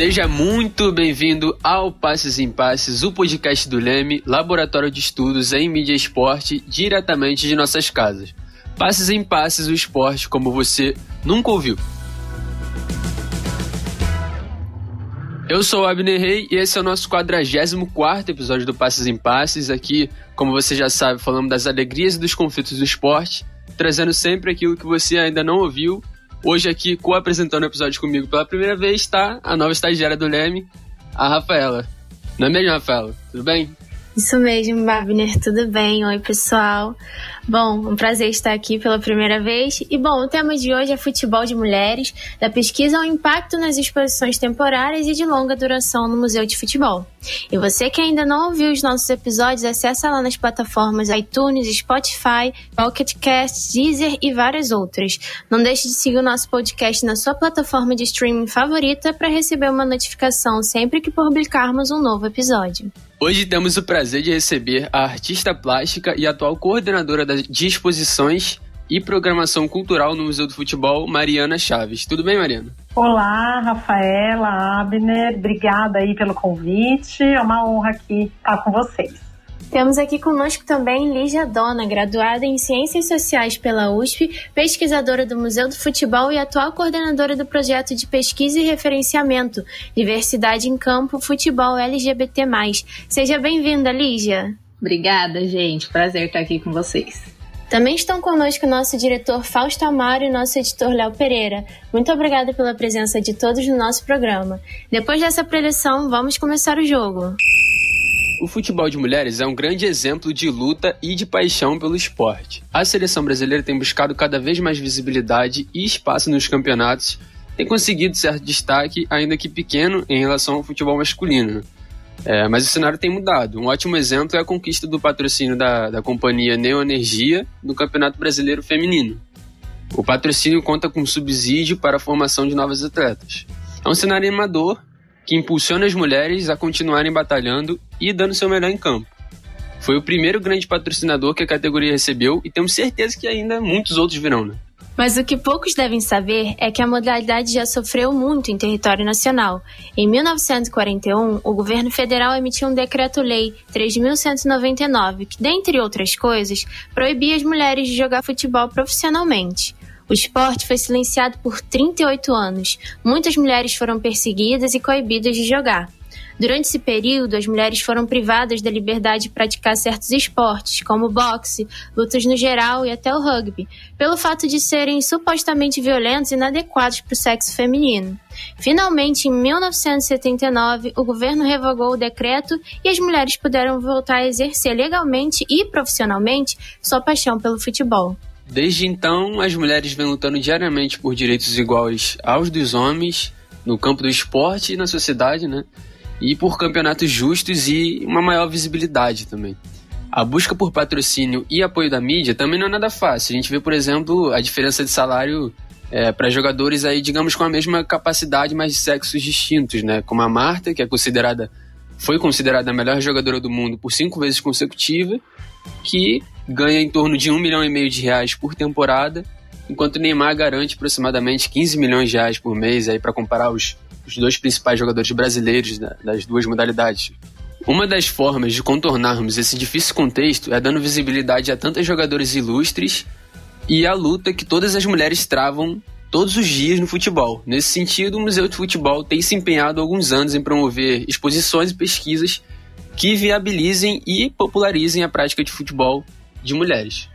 Seja muito bem-vindo ao Passes em Passes, o podcast do Leme, laboratório de estudos em mídia e esporte, diretamente de nossas casas. Passes em Passes, o esporte como você nunca ouviu. Eu sou o Abner Rey e esse é o nosso 44 episódio do Passes em Passes. Aqui, como você já sabe, falamos das alegrias e dos conflitos do esporte, trazendo sempre aquilo que você ainda não ouviu Hoje aqui, co-apresentando o episódio comigo pela primeira vez, está a nova estagiária do Leme, a Rafaela. Não é mesmo, Rafaela? Tudo bem? Isso mesmo, Babner, tudo bem? Oi, pessoal. Bom, um prazer estar aqui pela primeira vez. E bom, o tema de hoje é futebol de mulheres, da pesquisa ao impacto nas exposições temporárias e de longa duração no Museu de Futebol. E você que ainda não ouviu os nossos episódios, acessa lá nas plataformas iTunes, Spotify, Pocket Cast, Deezer e várias outras. Não deixe de seguir o nosso podcast na sua plataforma de streaming favorita para receber uma notificação sempre que publicarmos um novo episódio. Hoje temos o prazer de receber a artista plástica e atual coordenadora de exposições e programação cultural no Museu do Futebol, Mariana Chaves. Tudo bem, Mariana? Olá, Rafaela, Abner, obrigada aí pelo convite. É uma honra aqui estar com vocês. Temos aqui conosco também Lígia Dona, graduada em Ciências Sociais pela USP, pesquisadora do Museu do Futebol e atual coordenadora do projeto de pesquisa e referenciamento Diversidade em Campo Futebol LGBT+. Seja bem-vinda, Lígia. Obrigada, gente. Prazer estar aqui com vocês. Também estão conosco o nosso diretor Fausto Amaro e nosso editor Léo Pereira. Muito obrigada pela presença de todos no nosso programa. Depois dessa preleção, vamos começar o jogo. O futebol de mulheres é um grande exemplo de luta e de paixão pelo esporte. A seleção brasileira tem buscado cada vez mais visibilidade e espaço nos campeonatos, tem conseguido certo destaque, ainda que pequeno, em relação ao futebol masculino. É, mas o cenário tem mudado. Um ótimo exemplo é a conquista do patrocínio da, da companhia Neoenergia no Campeonato Brasileiro Feminino. O patrocínio conta com subsídio para a formação de novas atletas. É um cenário animador que impulsiona as mulheres a continuarem batalhando e dando seu melhor em campo. Foi o primeiro grande patrocinador que a categoria recebeu e temos certeza que ainda muitos outros virão, né? Mas o que poucos devem saber é que a modalidade já sofreu muito em território nacional. Em 1941, o governo federal emitiu um decreto-lei 3.199 que, dentre outras coisas, proibia as mulheres de jogar futebol profissionalmente. O esporte foi silenciado por 38 anos. Muitas mulheres foram perseguidas e coibidas de jogar. Durante esse período, as mulheres foram privadas da liberdade de praticar certos esportes, como boxe, lutas no geral e até o rugby, pelo fato de serem supostamente violentos e inadequados para o sexo feminino. Finalmente, em 1979, o governo revogou o decreto e as mulheres puderam voltar a exercer legalmente e profissionalmente sua paixão pelo futebol. Desde então, as mulheres vêm lutando diariamente por direitos iguais aos dos homens no campo do esporte e na sociedade, né? E por campeonatos justos e uma maior visibilidade também. A busca por patrocínio e apoio da mídia também não é nada fácil. A gente vê, por exemplo, a diferença de salário é, para jogadores aí, digamos, com a mesma capacidade, mas de sexos distintos, né? Como a Marta, que é considerada, foi considerada a melhor jogadora do mundo por cinco vezes consecutiva, que ganha em torno de um milhão e meio de reais por temporada, enquanto o Neymar garante aproximadamente 15 milhões de reais por mês aí para comparar os, os dois principais jogadores brasileiros das duas modalidades. Uma das formas de contornarmos esse difícil contexto é dando visibilidade a tantos jogadores ilustres e a luta que todas as mulheres travam todos os dias no futebol. Nesse sentido, o Museu de Futebol tem se empenhado há alguns anos em promover exposições e pesquisas que viabilizem e popularizem a prática de futebol de mulheres.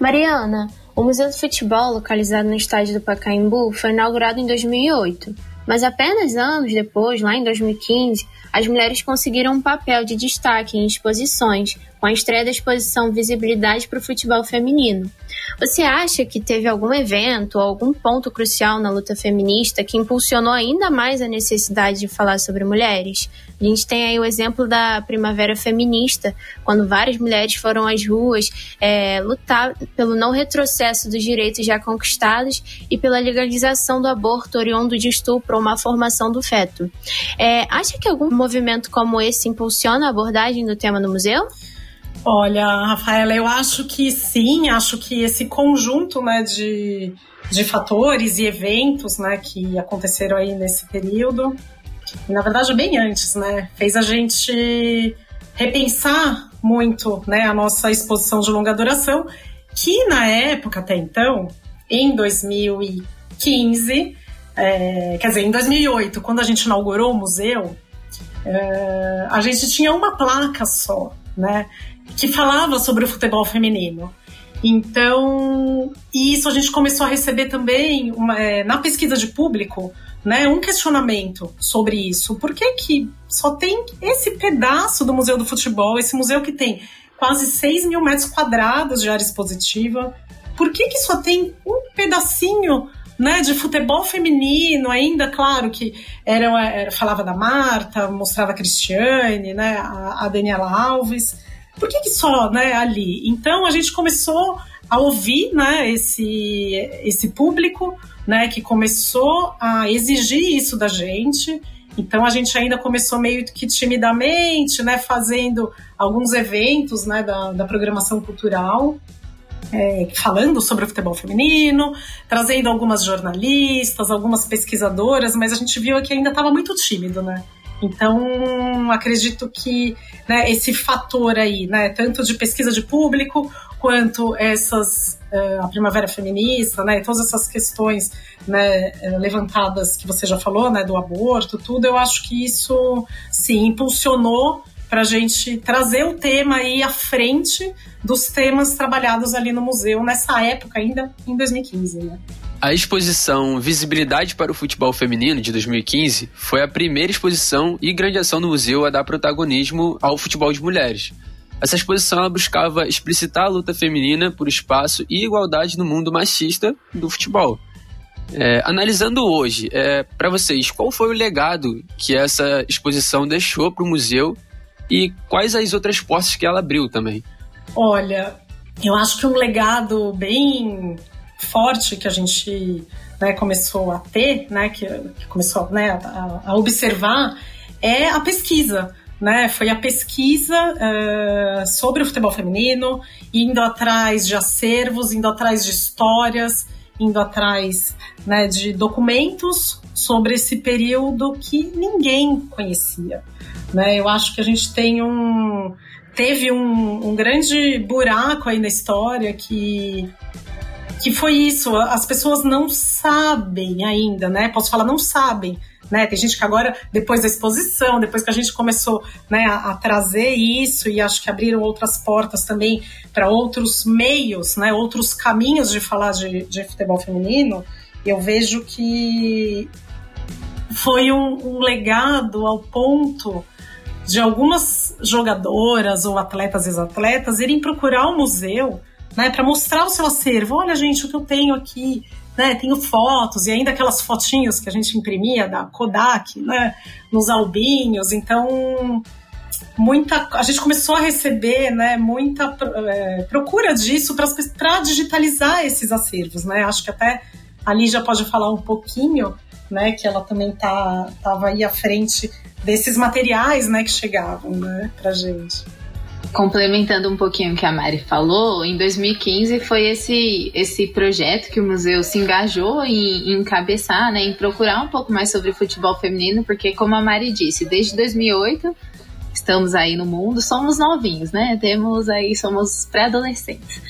Mariana, o Museu do Futebol, localizado no estádio do Pacaembu, foi inaugurado em 2008, mas apenas anos depois, lá em 2015, as mulheres conseguiram um papel de destaque em exposições, com a estreia da exposição Visibilidade para o Futebol Feminino. Você acha que teve algum evento ou algum ponto crucial na luta feminista que impulsionou ainda mais a necessidade de falar sobre mulheres? A gente tem aí o exemplo da Primavera Feminista, quando várias mulheres foram às ruas é, lutar pelo não retrocesso dos direitos já conquistados e pela legalização do aborto oriundo de estupro ou uma formação do feto. É, acha que algum movimento como esse impulsiona a abordagem do tema no museu? Olha, Rafaela, eu acho que sim, acho que esse conjunto né, de, de fatores e eventos né, que aconteceram aí nesse período e na verdade bem antes, né? Fez a gente repensar muito né, a nossa exposição de longa duração, que na época até então, em 2015, é, quer dizer, em 2008, quando a gente inaugurou o museu, é, a gente tinha uma placa só, né, que falava sobre o futebol feminino. Então, isso a gente começou a receber também uma, é, na pesquisa de público, né, um questionamento sobre isso. Por que, que só tem esse pedaço do Museu do Futebol, esse museu que tem quase 6 mil metros quadrados de área expositiva? Por que, que só tem um pedacinho né, de futebol feminino ainda, claro que era, era falava da Marta, mostrava a Cristiane, né, a, a Daniela Alves. Por que, que só né, ali? Então a gente começou a ouvir né, esse, esse público né, que começou a exigir isso da gente. Então a gente ainda começou meio que timidamente, né, fazendo alguns eventos né, da, da programação cultural, é, falando sobre o futebol feminino, trazendo algumas jornalistas, algumas pesquisadoras, mas a gente viu que ainda estava muito tímido, né? Então, acredito que né, esse fator aí, né, tanto de pesquisa de público, quanto essas uh, a primavera feminista, né, todas essas questões né, eh, levantadas que você já falou, né, do aborto, tudo, eu acho que isso sim impulsionou para a gente trazer o tema aí à frente dos temas trabalhados ali no museu nessa época ainda em 2015, né? A exposição Visibilidade para o Futebol Feminino de 2015 foi a primeira exposição e grande ação do museu a dar protagonismo ao futebol de mulheres. Essa exposição buscava explicitar a luta feminina por espaço e igualdade no mundo machista do futebol. É, analisando hoje, é, para vocês, qual foi o legado que essa exposição deixou para o museu e quais as outras portas que ela abriu também? Olha, eu acho que um legado bem forte que a gente né, começou a ter, né, que, que começou né, a, a, observar, é a pesquisa. Né, foi a pesquisa uh, sobre o futebol feminino, indo atrás de acervos, indo atrás de histórias, indo atrás né, de documentos sobre esse período que ninguém conhecia. Né? Eu acho que a gente tem um teve um, um grande buraco aí na história que que foi isso, as pessoas não sabem ainda, né? Posso falar, não sabem. Né? Tem gente que agora, depois da exposição, depois que a gente começou né, a, a trazer isso e acho que abriram outras portas também para outros meios, né, outros caminhos de falar de, de futebol feminino, eu vejo que foi um, um legado ao ponto de algumas jogadoras ou atletas ex-atletas irem procurar o museu né, para mostrar o seu acervo. Olha, gente, o que eu tenho aqui, né, tenho fotos e ainda aquelas fotinhos que a gente imprimia da Kodak, né, nos albinhos. Então, muita, a gente começou a receber, né, muita é, procura disso para digitalizar esses acervos, né? Acho que até a Lígia pode falar um pouquinho, né, que ela também tá tava aí à frente desses materiais, né, que chegavam, né, pra gente. Complementando um pouquinho o que a Mari falou, em 2015 foi esse, esse projeto que o museu se engajou em, em encabeçar, né, em procurar um pouco mais sobre futebol feminino, porque como a Mari disse, desde 2008 estamos aí no mundo, somos novinhos, né? Temos aí, somos pré-adolescentes.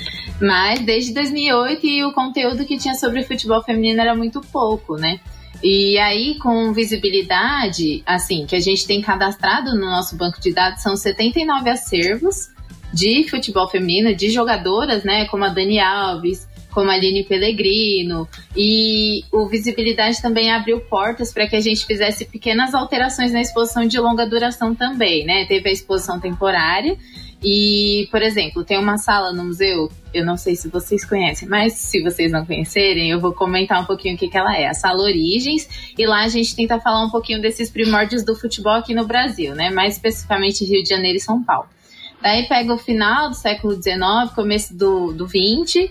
Mas desde 2008 e o conteúdo que tinha sobre futebol feminino era muito pouco, né? E aí, com visibilidade, assim, que a gente tem cadastrado no nosso banco de dados, são 79 acervos de futebol feminino, de jogadoras, né, como a Dani Alves, como a Aline Pellegrino. E o Visibilidade também abriu portas para que a gente fizesse pequenas alterações na exposição de longa duração também, né? Teve a exposição temporária e, por exemplo, tem uma sala no museu, eu não sei se vocês conhecem, mas se vocês não conhecerem, eu vou comentar um pouquinho o que, que ela é. A Sala Origens, e lá a gente tenta falar um pouquinho desses primórdios do futebol aqui no Brasil, né? Mais especificamente Rio de Janeiro e São Paulo. Daí pega o final do século XIX, começo do, do 20,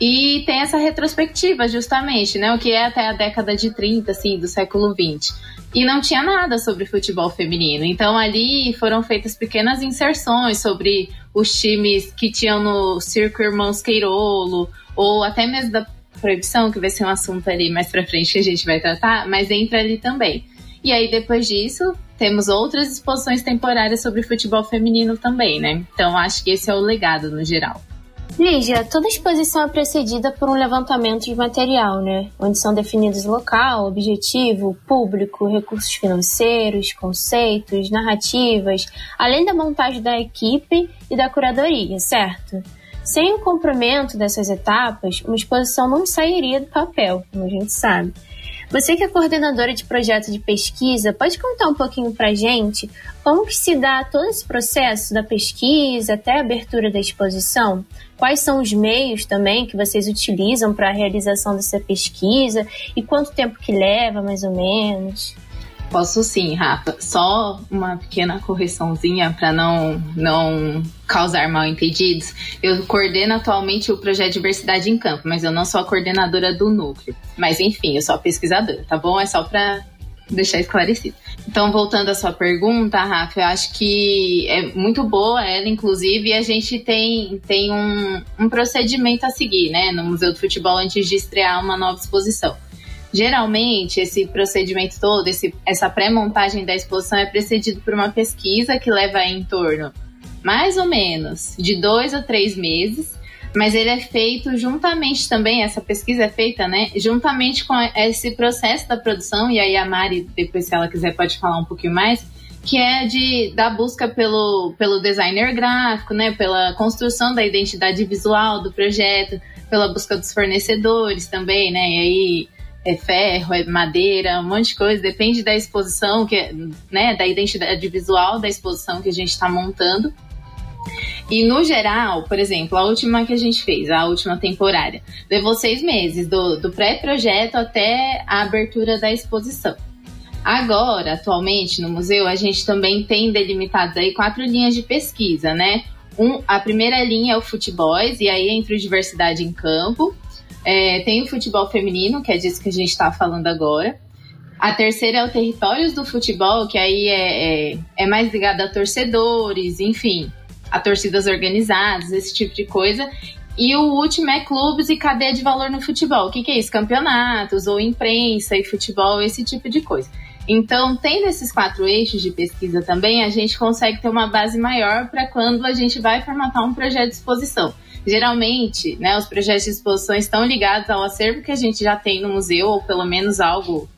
e tem essa retrospectiva, justamente, né? O que é até a década de 30, assim, do século 20 e não tinha nada sobre futebol feminino. Então ali foram feitas pequenas inserções sobre os times que tinham no Circo Irmãos Queirolo, ou até mesmo da proibição, que vai ser um assunto ali mais pra frente que a gente vai tratar, mas entra ali também. E aí, depois disso, temos outras exposições temporárias sobre futebol feminino também, né? Então, acho que esse é o legado no geral. Lígia, toda exposição é precedida por um levantamento de material, né? Onde são definidos local, objetivo, público, recursos financeiros, conceitos, narrativas, além da montagem da equipe e da curadoria, certo? Sem o cumprimento dessas etapas, uma exposição não sairia do papel, como a gente sabe. Você que é coordenadora de projeto de pesquisa, pode contar um pouquinho para gente como que se dá todo esse processo da pesquisa até a abertura da exposição? Quais são os meios também que vocês utilizam para a realização dessa pesquisa e quanto tempo que leva, mais ou menos? Posso sim, Rafa. Só uma pequena correçãozinha para não, não causar mal entendidos. Eu coordeno atualmente o projeto Diversidade em Campo, mas eu não sou a coordenadora do núcleo. Mas enfim, eu sou a pesquisadora, tá bom? É só para deixar esclarecido. Então, voltando à sua pergunta, Rafa, eu acho que é muito boa ela, inclusive, e a gente tem, tem um, um procedimento a seguir, né, no Museu do Futebol antes de estrear uma nova exposição. Geralmente, esse procedimento todo, esse, essa pré-montagem da exposição é precedido por uma pesquisa que leva em torno, mais ou menos, de dois a três meses, mas ele é feito juntamente também, essa pesquisa é feita, né, juntamente com esse processo da produção, e aí a Mari, depois se ela quiser, pode falar um pouquinho mais, que é de da busca pelo, pelo designer gráfico, né, pela construção da identidade visual do projeto, pela busca dos fornecedores também, né, e aí é ferro, é madeira, um monte de coisa, depende da exposição, que, né, da identidade visual da exposição que a gente está montando. E no geral, por exemplo, a última que a gente fez, a última temporária, levou seis meses, do, do pré-projeto até a abertura da exposição. Agora, atualmente, no museu, a gente também tem delimitados aí quatro linhas de pesquisa, né? Um, a primeira linha é o futebol, e aí entra o diversidade em campo. É, tem o futebol feminino, que é disso que a gente está falando agora. A terceira é o territórios do futebol, que aí é, é, é mais ligado a torcedores, enfim, a torcidas organizadas, esse tipo de coisa. E o último é clubes e cadeia de valor no futebol. O que, que é isso? Campeonatos ou imprensa e futebol, esse tipo de coisa. Então, tendo esses quatro eixos de pesquisa também, a gente consegue ter uma base maior para quando a gente vai formatar um projeto de exposição. Geralmente, né, os projetos de exposição estão ligados ao acervo que a gente já tem no museu, ou pelo menos algo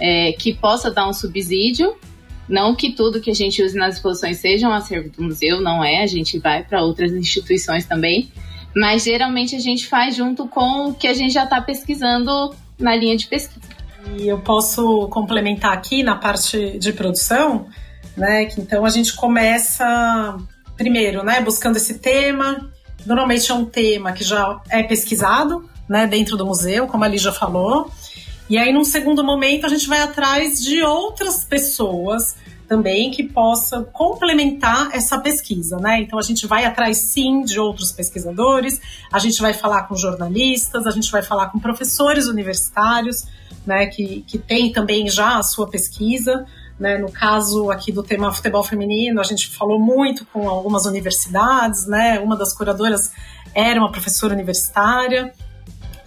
é, que possa dar um subsídio. Não que tudo que a gente use nas exposições seja um acervo do museu, não é, a gente vai para outras instituições também, mas geralmente a gente faz junto com o que a gente já está pesquisando na linha de pesquisa. E eu posso complementar aqui na parte de produção, né? Que então a gente começa primeiro, né, buscando esse tema, Normalmente é um tema que já é pesquisado né, dentro do museu, como a Lígia falou. E aí, num segundo momento, a gente vai atrás de outras pessoas também que possam complementar essa pesquisa, né? Então a gente vai atrás sim de outros pesquisadores, a gente vai falar com jornalistas, a gente vai falar com professores universitários, né? Que, que tem também já a sua pesquisa, né? No caso aqui do tema futebol feminino, a gente falou muito com algumas universidades, né? Uma das curadoras era uma professora universitária,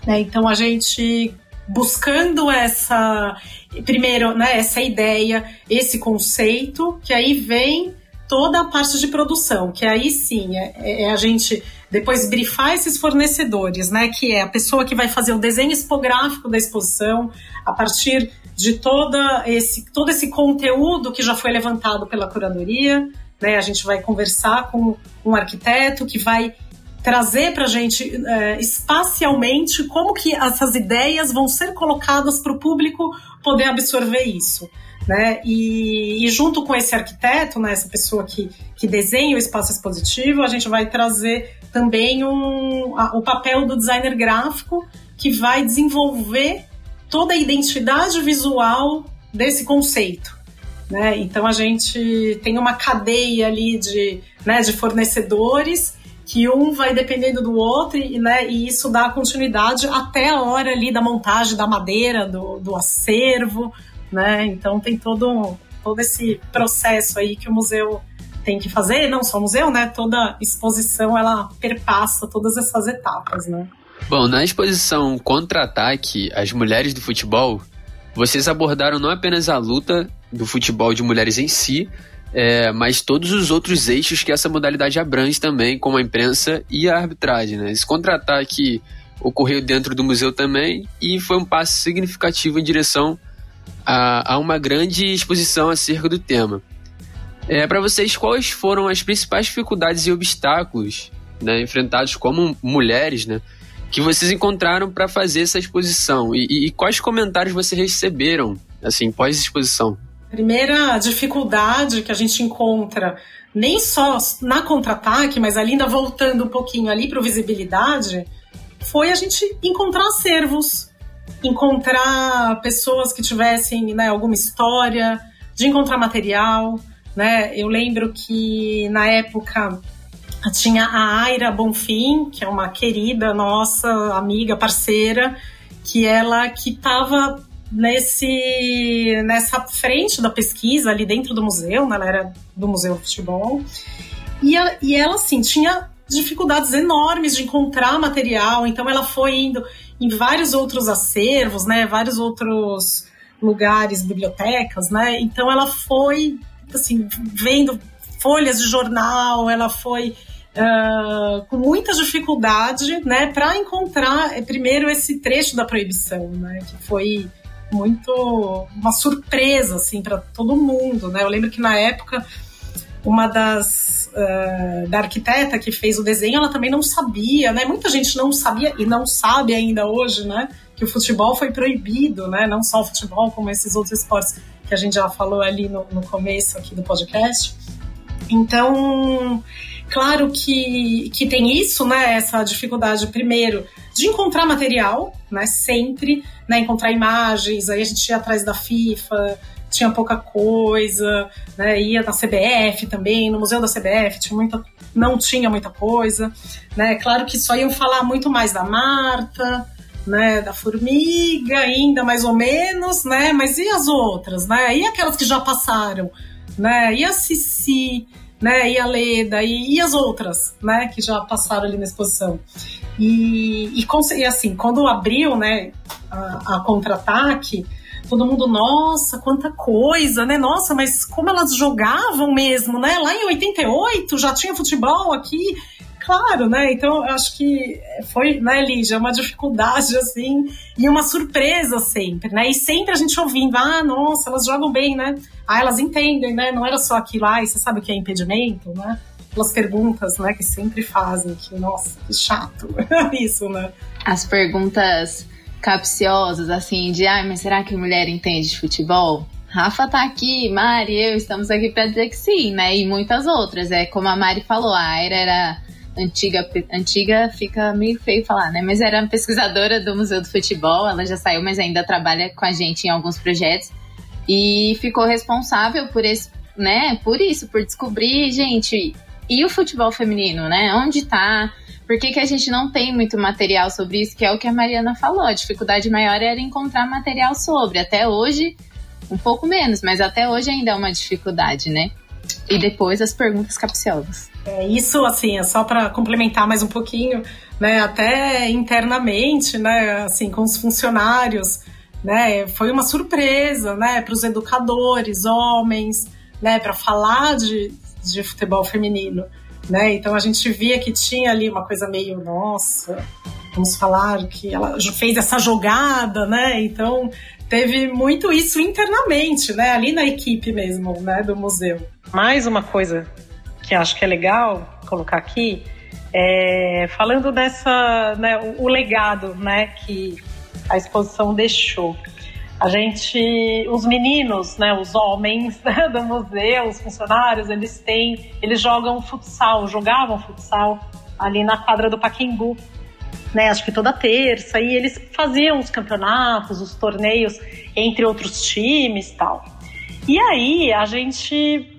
né? Então a gente buscando essa primeiro, né, essa ideia, esse conceito, que aí vem toda a parte de produção, que aí sim é, é, a gente depois brifar esses fornecedores, né, que é a pessoa que vai fazer o desenho expográfico da exposição a partir de toda esse, todo esse conteúdo que já foi levantado pela curadoria. Né? A gente vai conversar com um arquiteto que vai trazer para a gente é, espacialmente como que essas ideias vão ser colocadas para o público poder absorver isso. Né? E, e, junto com esse arquiteto, né, essa pessoa que, que desenha o espaço expositivo, a gente vai trazer também um, a, o papel do designer gráfico que vai desenvolver toda a identidade visual desse conceito. Né? Então a gente tem uma cadeia ali de, né, de fornecedores que um vai dependendo do outro e, né, e isso dá continuidade até a hora ali da montagem da madeira, do, do acervo, né? Então tem todo, todo esse processo aí que o museu tem que fazer, não só o museu, né? Toda exposição ela perpassa todas essas etapas, né? Bom, na exposição Contra-Ataque, as mulheres do futebol, vocês abordaram não apenas a luta do futebol de mulheres em si, é, mas todos os outros eixos que essa modalidade abrange também, como a imprensa e a arbitragem. Né? Esse contra-ataque ocorreu dentro do museu também e foi um passo significativo em direção a, a uma grande exposição acerca do tema. É, Para vocês, quais foram as principais dificuldades e obstáculos né, enfrentados como mulheres, né, que vocês encontraram para fazer essa exposição e, e, e, quais comentários vocês receberam assim pós exposição? Primeira dificuldade que a gente encontra nem só na contra-ataque, mas ainda voltando um pouquinho ali para visibilidade, foi a gente encontrar acervos, encontrar pessoas que tivessem né, alguma história, de encontrar material. Né? Eu lembro que na época tinha a Aira Bonfim, que é uma querida nossa, amiga, parceira, que ela que estava nesse nessa frente da pesquisa ali dentro do museu, né? ela era do Museu do Futebol. E, a, e ela, assim, tinha dificuldades enormes de encontrar material, então ela foi indo em vários outros acervos, né, vários outros lugares, bibliotecas, né, então ela foi, assim, vendo folhas de jornal, ela foi uh, com muita dificuldade, né, para encontrar eh, primeiro esse trecho da proibição, né, que foi muito uma surpresa, assim, para todo mundo, né, eu lembro que na época uma das uh, da arquiteta que fez o desenho, ela também não sabia, né? Muita gente não sabia e não sabe ainda hoje, né? Que o futebol foi proibido, né? Não só o futebol, como esses outros esportes que a gente já falou ali no, no começo aqui do podcast. Então, claro que, que tem isso, né? Essa dificuldade, primeiro, de encontrar material, né? Sempre, né? Encontrar imagens, aí a gente ia atrás da FIFA, tinha pouca coisa, né? Ia na CBF também, no museu da CBF tinha muita, não tinha muita coisa, né? Claro que só iam falar muito mais da Marta, né? Da Formiga, ainda mais ou menos, né? Mas e as outras, né? E aquelas que já passaram, né? E a Cici, né? E a Leda e, e as outras, né? Que já passaram ali na exposição. E, e, e assim, quando abriu, né? A, a contra-ataque todo mundo, nossa, quanta coisa, né? Nossa, mas como elas jogavam mesmo, né? Lá em 88 já tinha futebol aqui. Claro, né? Então, eu acho que foi, né, Lígia, uma dificuldade, assim, e uma surpresa sempre, né? E sempre a gente ouvindo, ah, nossa, elas jogam bem, né? Ah, elas entendem, né? Não era só aquilo, ah, você sabe o que é impedimento, né? Aquelas perguntas, né, que sempre fazem, que, nossa, que chato, isso, né? As perguntas capciosas, assim, de ai, mas será que mulher entende de futebol? Rafa tá aqui, Mari, eu estamos aqui para dizer que sim, né? E muitas outras. É como a Mari falou, a Aira era antiga, antiga fica meio feio falar, né? Mas era pesquisadora do Museu do Futebol, ela já saiu, mas ainda trabalha com a gente em alguns projetos e ficou responsável por esse, né? Por isso, por descobrir, gente, e o futebol feminino, né? Onde tá? Por que, que a gente não tem muito material sobre isso? Que é o que a Mariana falou. A dificuldade maior era encontrar material sobre. Até hoje, um pouco menos, mas até hoje ainda é uma dificuldade, né? E depois as perguntas capciosas. É, isso, assim, é só para complementar mais um pouquinho, né? Até internamente, né? Assim, com os funcionários, né? Foi uma surpresa, né? Para os educadores, homens, né? Para falar de, de futebol feminino né? Então a gente via que tinha ali uma coisa meio, nossa, vamos falar que ela fez essa jogada, né? Então teve muito isso internamente, né? Ali na equipe mesmo, né? Do museu. Mais uma coisa que acho que é legal colocar aqui, é, falando dessa, né, o, o legado, né? Que a exposição deixou. A gente, os meninos, né, os homens né, do museu, os funcionários, eles têm, eles jogam futsal, jogavam futsal ali na quadra do Paquembu, né, acho que toda terça, e eles faziam os campeonatos, os torneios entre outros times, tal. E aí a gente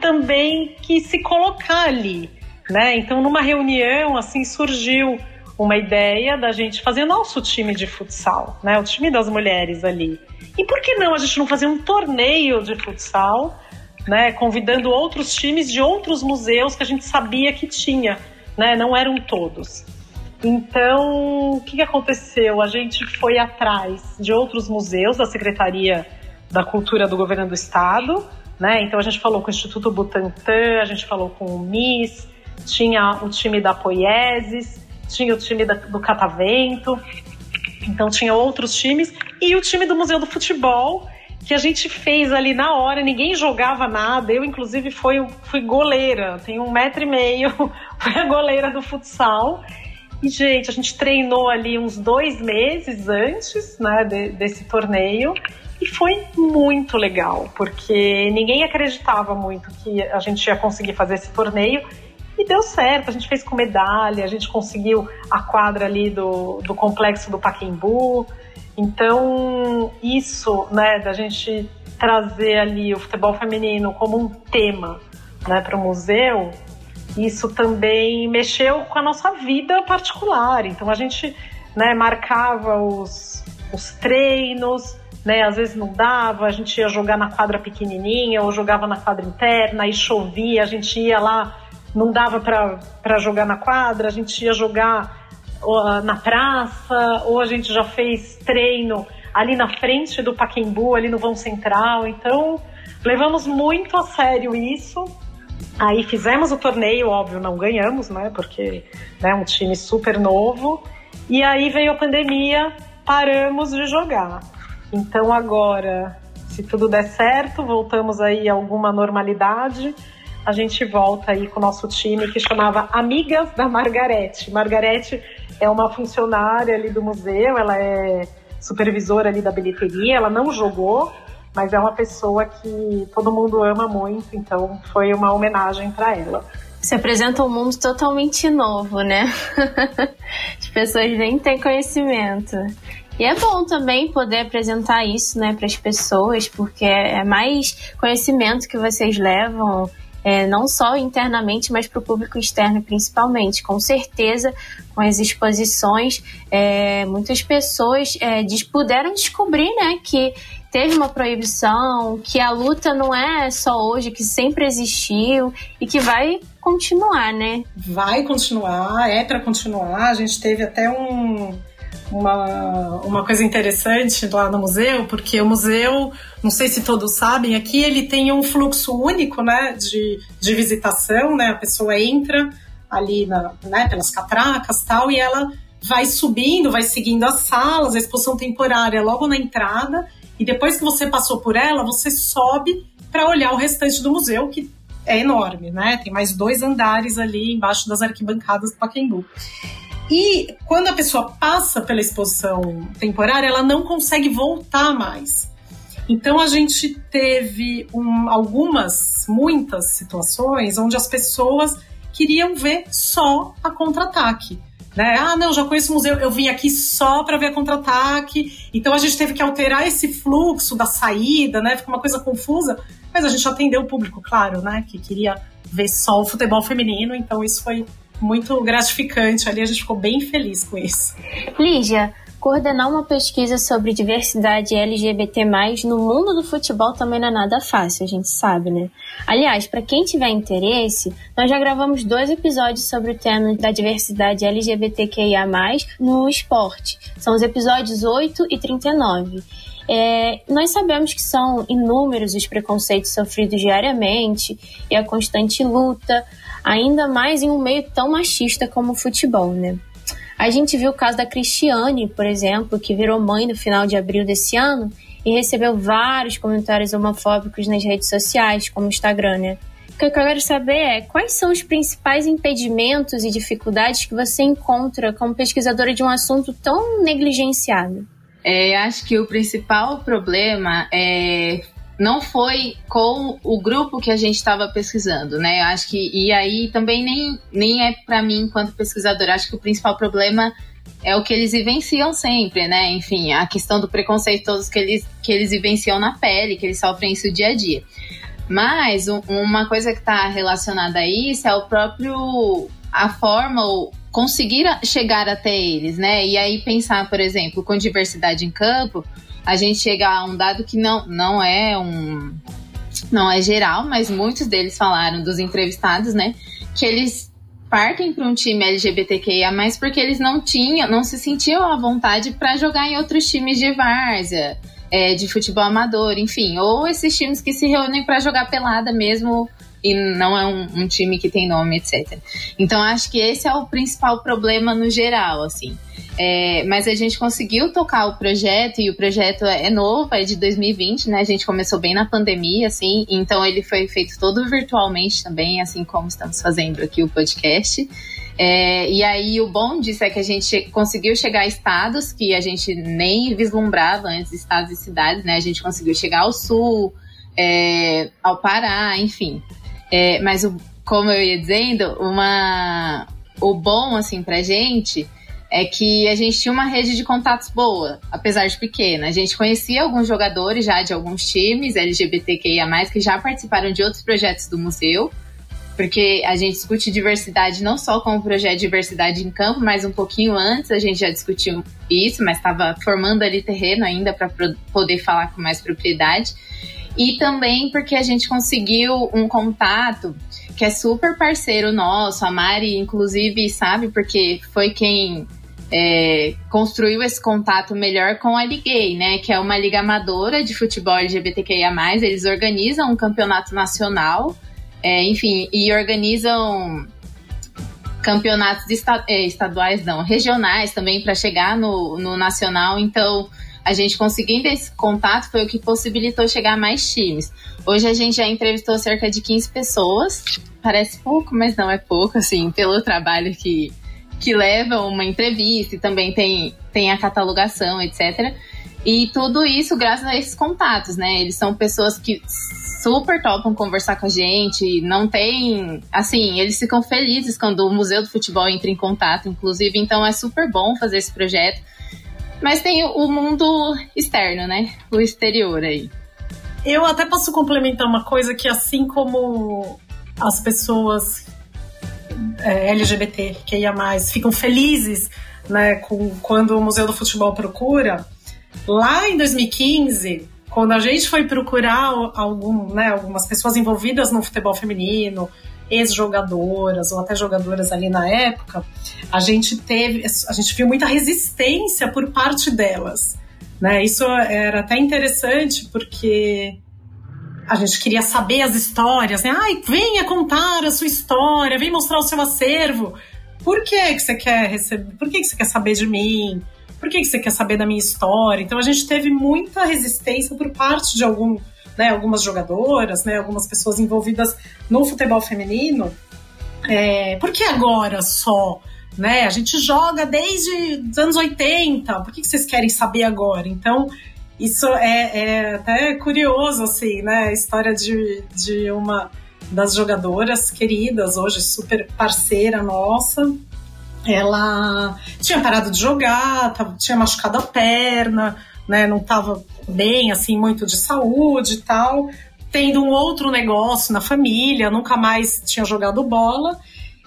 também quis se colocar ali, né? Então numa reunião assim surgiu uma ideia da gente fazer nosso time de futsal, né? O time das mulheres ali. E por que não a gente não fazer um torneio de futsal, né? Convidando outros times de outros museus que a gente sabia que tinha, né? Não eram todos. Então, o que, que aconteceu? A gente foi atrás de outros museus da Secretaria da Cultura do Governo do Estado, né? Então a gente falou com o Instituto Butantan, a gente falou com o MIS, tinha o time da Poieses, tinha o time da, do Catavento, então tinha outros times e o time do Museu do Futebol que a gente fez ali na hora, ninguém jogava nada, eu inclusive fui, fui goleira, tenho um metro e meio, fui a goleira do futsal. E, gente, a gente treinou ali uns dois meses antes né, de, desse torneio e foi muito legal, porque ninguém acreditava muito que a gente ia conseguir fazer esse torneio e deu certo, a gente fez com medalha, a gente conseguiu a quadra ali do, do complexo do Paquembu. Então, isso, né, da gente trazer ali o futebol feminino como um tema né, para o museu, isso também mexeu com a nossa vida particular. Então, a gente né, marcava os, os treinos, né, às vezes não dava, a gente ia jogar na quadra pequenininha ou jogava na quadra interna, aí chovia, a gente ia lá não dava para jogar na quadra, a gente ia jogar na praça, ou a gente já fez treino ali na frente do Paquembu, ali no vão central. Então, levamos muito a sério isso. Aí fizemos o torneio, óbvio, não ganhamos, né? Porque é né, um time super novo. E aí veio a pandemia, paramos de jogar. Então agora, se tudo der certo, voltamos aí a alguma normalidade a gente volta aí com o nosso time que chamava Amigas da Margarete. Margarete é uma funcionária ali do museu, ela é supervisora ali da bilheteria, ela não jogou, mas é uma pessoa que todo mundo ama muito, então foi uma homenagem para ela. Você apresenta um mundo totalmente novo, né? As pessoas nem têm conhecimento. E é bom também poder apresentar isso, né, para as pessoas, porque é mais conhecimento que vocês levam é, não só internamente, mas para o público externo principalmente. Com certeza, com as exposições, é, muitas pessoas é, puderam descobrir né, que teve uma proibição, que a luta não é só hoje, que sempre existiu e que vai continuar, né? Vai continuar, é para continuar. A gente teve até um uma, uma coisa interessante lá no museu, porque o museu, não sei se todos sabem, aqui ele tem um fluxo único né, de, de visitação, né? A pessoa entra ali na, né, pelas catracas tal, e ela vai subindo, vai seguindo as salas, a exposição temporária logo na entrada, e depois que você passou por ela, você sobe para olhar o restante do museu, que é enorme, né? Tem mais dois andares ali embaixo das arquibancadas do Pacaembu. E quando a pessoa passa pela exposição temporária, ela não consegue voltar mais. Então a gente teve um, algumas, muitas situações onde as pessoas queriam ver só a contra-ataque. Né? Ah, não, já conheço o museu, eu vim aqui só para ver a contra-ataque. Então a gente teve que alterar esse fluxo da saída, né? Ficou uma coisa confusa, mas a gente atendeu o público, claro, né? Que queria ver só o futebol feminino, então isso foi muito gratificante ali, a gente ficou bem feliz com isso. Lígia, coordenar uma pesquisa sobre diversidade LGBT+, no mundo do futebol também não é nada fácil, a gente sabe, né? Aliás, para quem tiver interesse, nós já gravamos dois episódios sobre o tema da diversidade LGBTQIA+, no esporte. São os episódios 8 e 39. É, nós sabemos que são inúmeros os preconceitos sofridos diariamente e a constante luta ainda mais em um meio tão machista como o futebol, né? A gente viu o caso da Cristiane, por exemplo, que virou mãe no final de abril desse ano e recebeu vários comentários homofóbicos nas redes sociais, como o Instagram, né? O que eu quero saber é quais são os principais impedimentos e dificuldades que você encontra como pesquisadora de um assunto tão negligenciado? É, acho que o principal problema é não foi com o grupo que a gente estava pesquisando, né? Acho que e aí também nem, nem é para mim enquanto pesquisadora. Acho que o principal problema é o que eles vivenciam sempre, né? Enfim, a questão do preconceito todos que eles que eles vivenciam na pele, que eles sofrem isso dia a dia. Mas um, uma coisa que está relacionada a isso é o próprio a forma ou conseguir chegar até eles, né? E aí pensar, por exemplo, com diversidade em campo, a gente chega a um dado que não, não é um. Não é geral, mas muitos deles falaram, dos entrevistados, né? Que eles partem para um time LGBTQIA+, porque eles não tinham, não se sentiam à vontade para jogar em outros times de várzea, é, de futebol amador, enfim, ou esses times que se reúnem para jogar pelada mesmo e não é um, um, time que tem nome, etc. Então acho que esse é o principal problema no geral, assim. É, mas a gente conseguiu tocar o projeto e o projeto é novo, é de 2020, né? A gente começou bem na pandemia, assim, então ele foi feito todo virtualmente também, assim como estamos fazendo aqui o podcast. É, e aí o bom disso é que a gente conseguiu chegar a estados que a gente nem vislumbrava antes, estados e cidades, né? A gente conseguiu chegar ao sul, é, ao Pará, enfim. É, mas o, como eu ia dizendo, uma, o bom assim pra gente é que a gente tinha uma rede de contatos boa, apesar de pequena. A gente conhecia alguns jogadores já de alguns times LGBTQIA+, que já participaram de outros projetos do museu, porque a gente discute diversidade não só como projeto de diversidade em campo, mas um pouquinho antes a gente já discutiu isso, mas estava formando ali terreno ainda para poder falar com mais propriedade. E também porque a gente conseguiu um contato que é super parceiro nosso, a Mari, inclusive, sabe, porque foi quem é, construiu esse contato melhor com a Liguei, né? Que é uma liga amadora de futebol LGBTQIA. Eles organizam um campeonato nacional, é, enfim, e organizam campeonatos é, estaduais, não, regionais também, para chegar no, no nacional. Então, a gente conseguindo esse contato foi o que possibilitou chegar a mais times. Hoje a gente já entrevistou cerca de 15 pessoas. Parece pouco, mas não é pouco, assim, pelo trabalho que, que leva uma entrevista e também tem, tem a catalogação, etc. E tudo isso graças a esses contatos, né? Eles são pessoas que super topam conversar com a gente, não tem. Assim, eles ficam felizes quando o Museu do Futebol entra em contato, inclusive, então é super bom fazer esse projeto. Mas tem o mundo externo, né? O exterior aí. Eu até posso complementar uma coisa que, assim como as pessoas é, LGBT, que ia mais, ficam felizes né, com, quando o Museu do Futebol procura, lá em 2015, quando a gente foi procurar algum, né, algumas pessoas envolvidas no futebol feminino, ex-jogadoras ou até jogadoras ali na época, a gente teve, a gente viu muita resistência por parte delas. Né? Isso era até interessante porque a gente queria saber as histórias, né? Ai, venha contar a sua história, vem mostrar o seu acervo. Por que, que você quer receber? Por que, que você quer saber de mim? Por que, que você quer saber da minha história? Então a gente teve muita resistência por parte de algum né, algumas jogadoras, né, algumas pessoas envolvidas no futebol feminino. É, por que agora só? Né? A gente joga desde os anos 80, por que, que vocês querem saber agora? Então, isso é, é até curioso, assim, né? A história de, de uma das jogadoras queridas, hoje super parceira nossa. Ela tinha parado de jogar, tinha machucado a perna, né? Não estava bem, assim, muito de saúde e tal, tendo um outro negócio na família, nunca mais tinha jogado bola.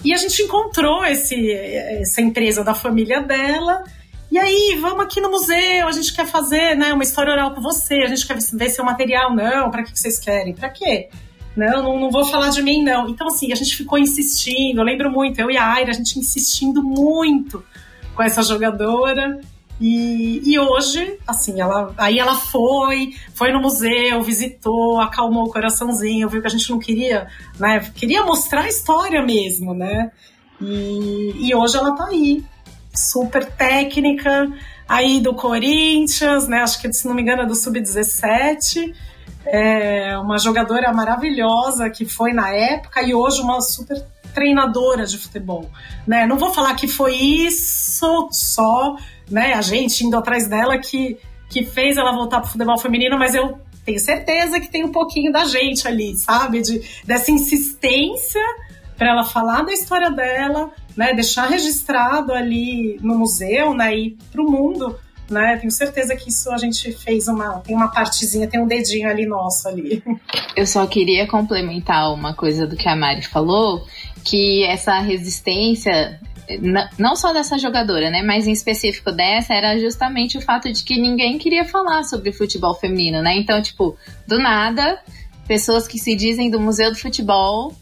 E a gente encontrou esse, essa empresa da família dela. E aí, vamos aqui no museu, a gente quer fazer né, uma história oral com você, a gente quer ver seu material. Não, para que vocês querem? Para quê? Não, não, não, vou falar de mim, não. Então, assim, a gente ficou insistindo, eu lembro muito, eu e a Aira, a gente insistindo muito com essa jogadora. E, e hoje, assim, ela, aí ela foi, foi no museu, visitou, acalmou o coraçãozinho, viu que a gente não queria, né? Queria mostrar a história mesmo, né? E, e hoje ela tá aí, super técnica, aí do Corinthians, né? Acho que, se não me engano, é do Sub-17. É uma jogadora maravilhosa que foi na época e hoje uma super treinadora de futebol, né? Não vou falar que foi isso só, né, a gente indo atrás dela que, que fez ela voltar pro futebol feminino, mas eu tenho certeza que tem um pouquinho da gente ali, sabe? De, dessa insistência para ela falar da história dela, né, deixar registrado ali no museu, né, e para o mundo, né? Tenho certeza que isso a gente fez uma tem uma partezinha, tem um dedinho ali nosso ali. Eu só queria complementar uma coisa do que a Mari falou, que essa resistência não só dessa jogadora, né, mas em específico dessa, era justamente o fato de que ninguém queria falar sobre futebol feminino, né? Então, tipo, do nada, pessoas que se dizem do Museu do Futebol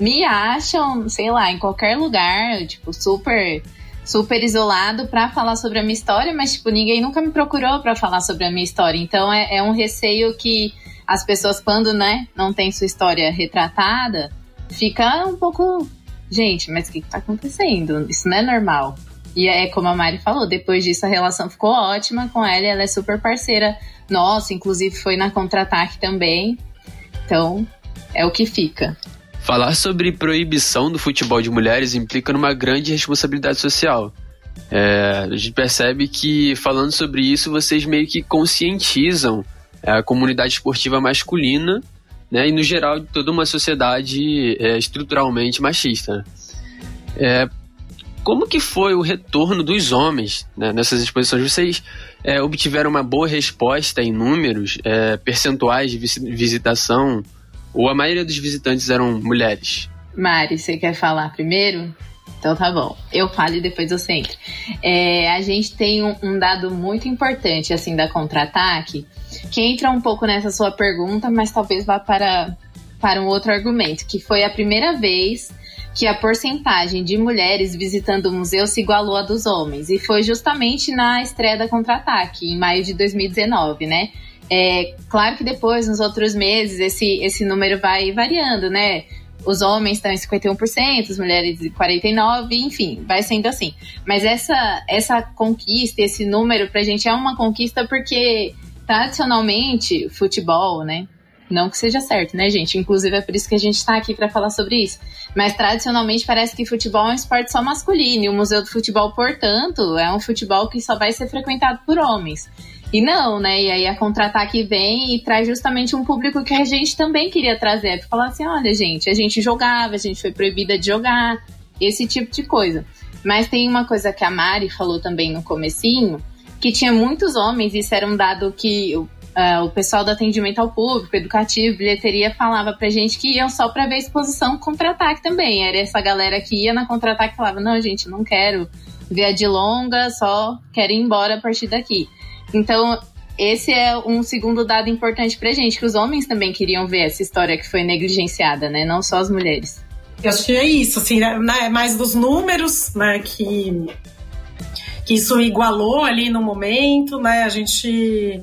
me acham, sei lá, em qualquer lugar, tipo, super super isolado para falar sobre a minha história, mas tipo, ninguém nunca me procurou para falar sobre a minha história. Então é, é, um receio que as pessoas, quando né, não tem sua história retratada, fica um pouco. Gente, mas o que, que tá acontecendo? Isso não é normal. E é como a Mari falou, depois disso a relação ficou ótima com ela, ela é super parceira nossa, inclusive foi na contra-ataque também. Então, é o que fica. Falar sobre proibição do futebol de mulheres implica numa grande responsabilidade social. É, a gente percebe que falando sobre isso vocês meio que conscientizam a comunidade esportiva masculina né, e no geral de toda uma sociedade é, estruturalmente machista. É, como que foi o retorno dos homens né, nessas exposições? Vocês é, obtiveram uma boa resposta em números, é, percentuais de visitação, ou a maioria dos visitantes eram mulheres? Mari, você quer falar primeiro? Então tá bom. Eu falo e depois eu centro. É, a gente tem um, um, dado muito importante, assim, da contra-ataque, que entra um pouco nessa sua pergunta, mas talvez vá para, para um outro argumento, que foi a primeira vez que a porcentagem de mulheres visitando o museu se igualou à dos homens. E foi justamente na estreia da Contra-Ataque, em maio de 2019, né? É, claro que depois, nos outros meses, esse, esse número vai variando, né? Os homens estão em 51%, as mulheres em 49%, enfim, vai sendo assim. Mas essa, essa conquista, esse número pra gente é uma conquista porque tradicionalmente, futebol, né? Não que seja certo, né, gente? Inclusive é por isso que a gente está aqui para falar sobre isso. Mas tradicionalmente parece que futebol é um esporte só masculino. E o Museu do Futebol, portanto, é um futebol que só vai ser frequentado por homens. E não, né? E aí a contra-ataque vem e traz justamente um público que a gente também queria trazer. Pra falar assim: olha, gente, a gente jogava, a gente foi proibida de jogar, esse tipo de coisa. Mas tem uma coisa que a Mari falou também no comecinho, que tinha muitos homens, isso era um dado que Uh, o pessoal do atendimento ao público, educativo, bilheteria, falava pra gente que iam só pra ver exposição contra-ataque também. Era essa galera que ia na contra-ataque e falava: não, gente, não quero ver a de longa, só quero ir embora a partir daqui. Então, esse é um segundo dado importante pra gente, que os homens também queriam ver essa história que foi negligenciada, né? Não só as mulheres. Eu acho que é isso, assim, né? É mais dos números, né? Que isso igualou ali no momento, né? A gente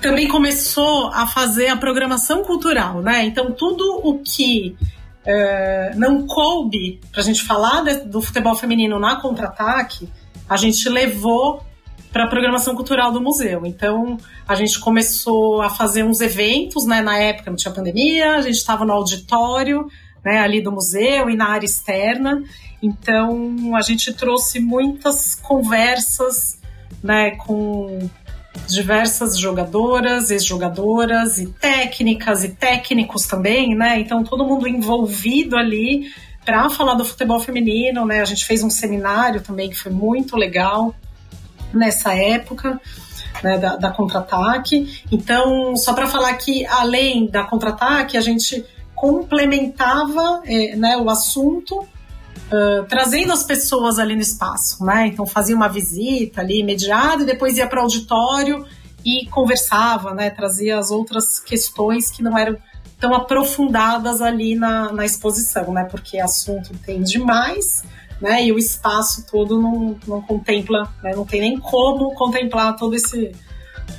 também começou a fazer a programação cultural, né? Então, tudo o que é, não coube para a gente falar de, do futebol feminino na contra-ataque, a gente levou para a programação cultural do museu. Então, a gente começou a fazer uns eventos, né? Na época não tinha pandemia, a gente estava no auditório, né? Ali do museu e na área externa. Então, a gente trouxe muitas conversas, né? Com diversas jogadoras, ex-jogadoras e técnicas e técnicos também, né? Então todo mundo envolvido ali para falar do futebol feminino, né? A gente fez um seminário também que foi muito legal nessa época. Né, da, da contra-ataque. Então, só para falar que além da contra-ataque, a gente complementava é, né, o assunto Trazendo as pessoas ali no espaço, né? Então fazia uma visita ali imediata e depois ia para o auditório e conversava, né? Trazia as outras questões que não eram tão aprofundadas ali na, na exposição, né? Porque assunto tem demais, né? E o espaço todo não, não contempla, né? Não tem nem como contemplar todo esse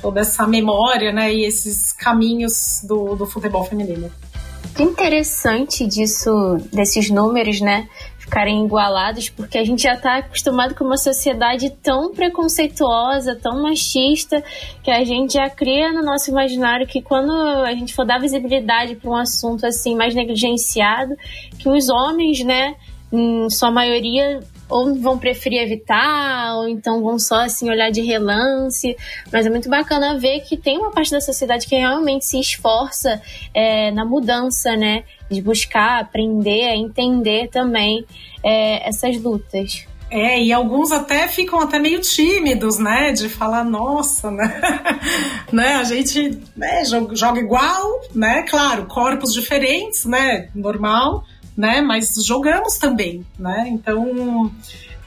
toda essa memória, né? E esses caminhos do, do futebol feminino. Que interessante disso, desses números, né? Ficarem igualados, porque a gente já está acostumado com uma sociedade tão preconceituosa, tão machista, que a gente já cria no nosso imaginário que quando a gente for dar visibilidade para um assunto assim mais negligenciado, que os homens, né, em sua maioria ou vão preferir evitar, ou então vão só assim olhar de relance. Mas é muito bacana ver que tem uma parte da sociedade que realmente se esforça é, na mudança, né? De buscar, aprender, entender também é, essas lutas. É, e alguns até ficam até meio tímidos, né? De falar, nossa, né? né? A gente né, joga igual, né? Claro, corpos diferentes, né? Normal né? Mas jogamos também, né? Então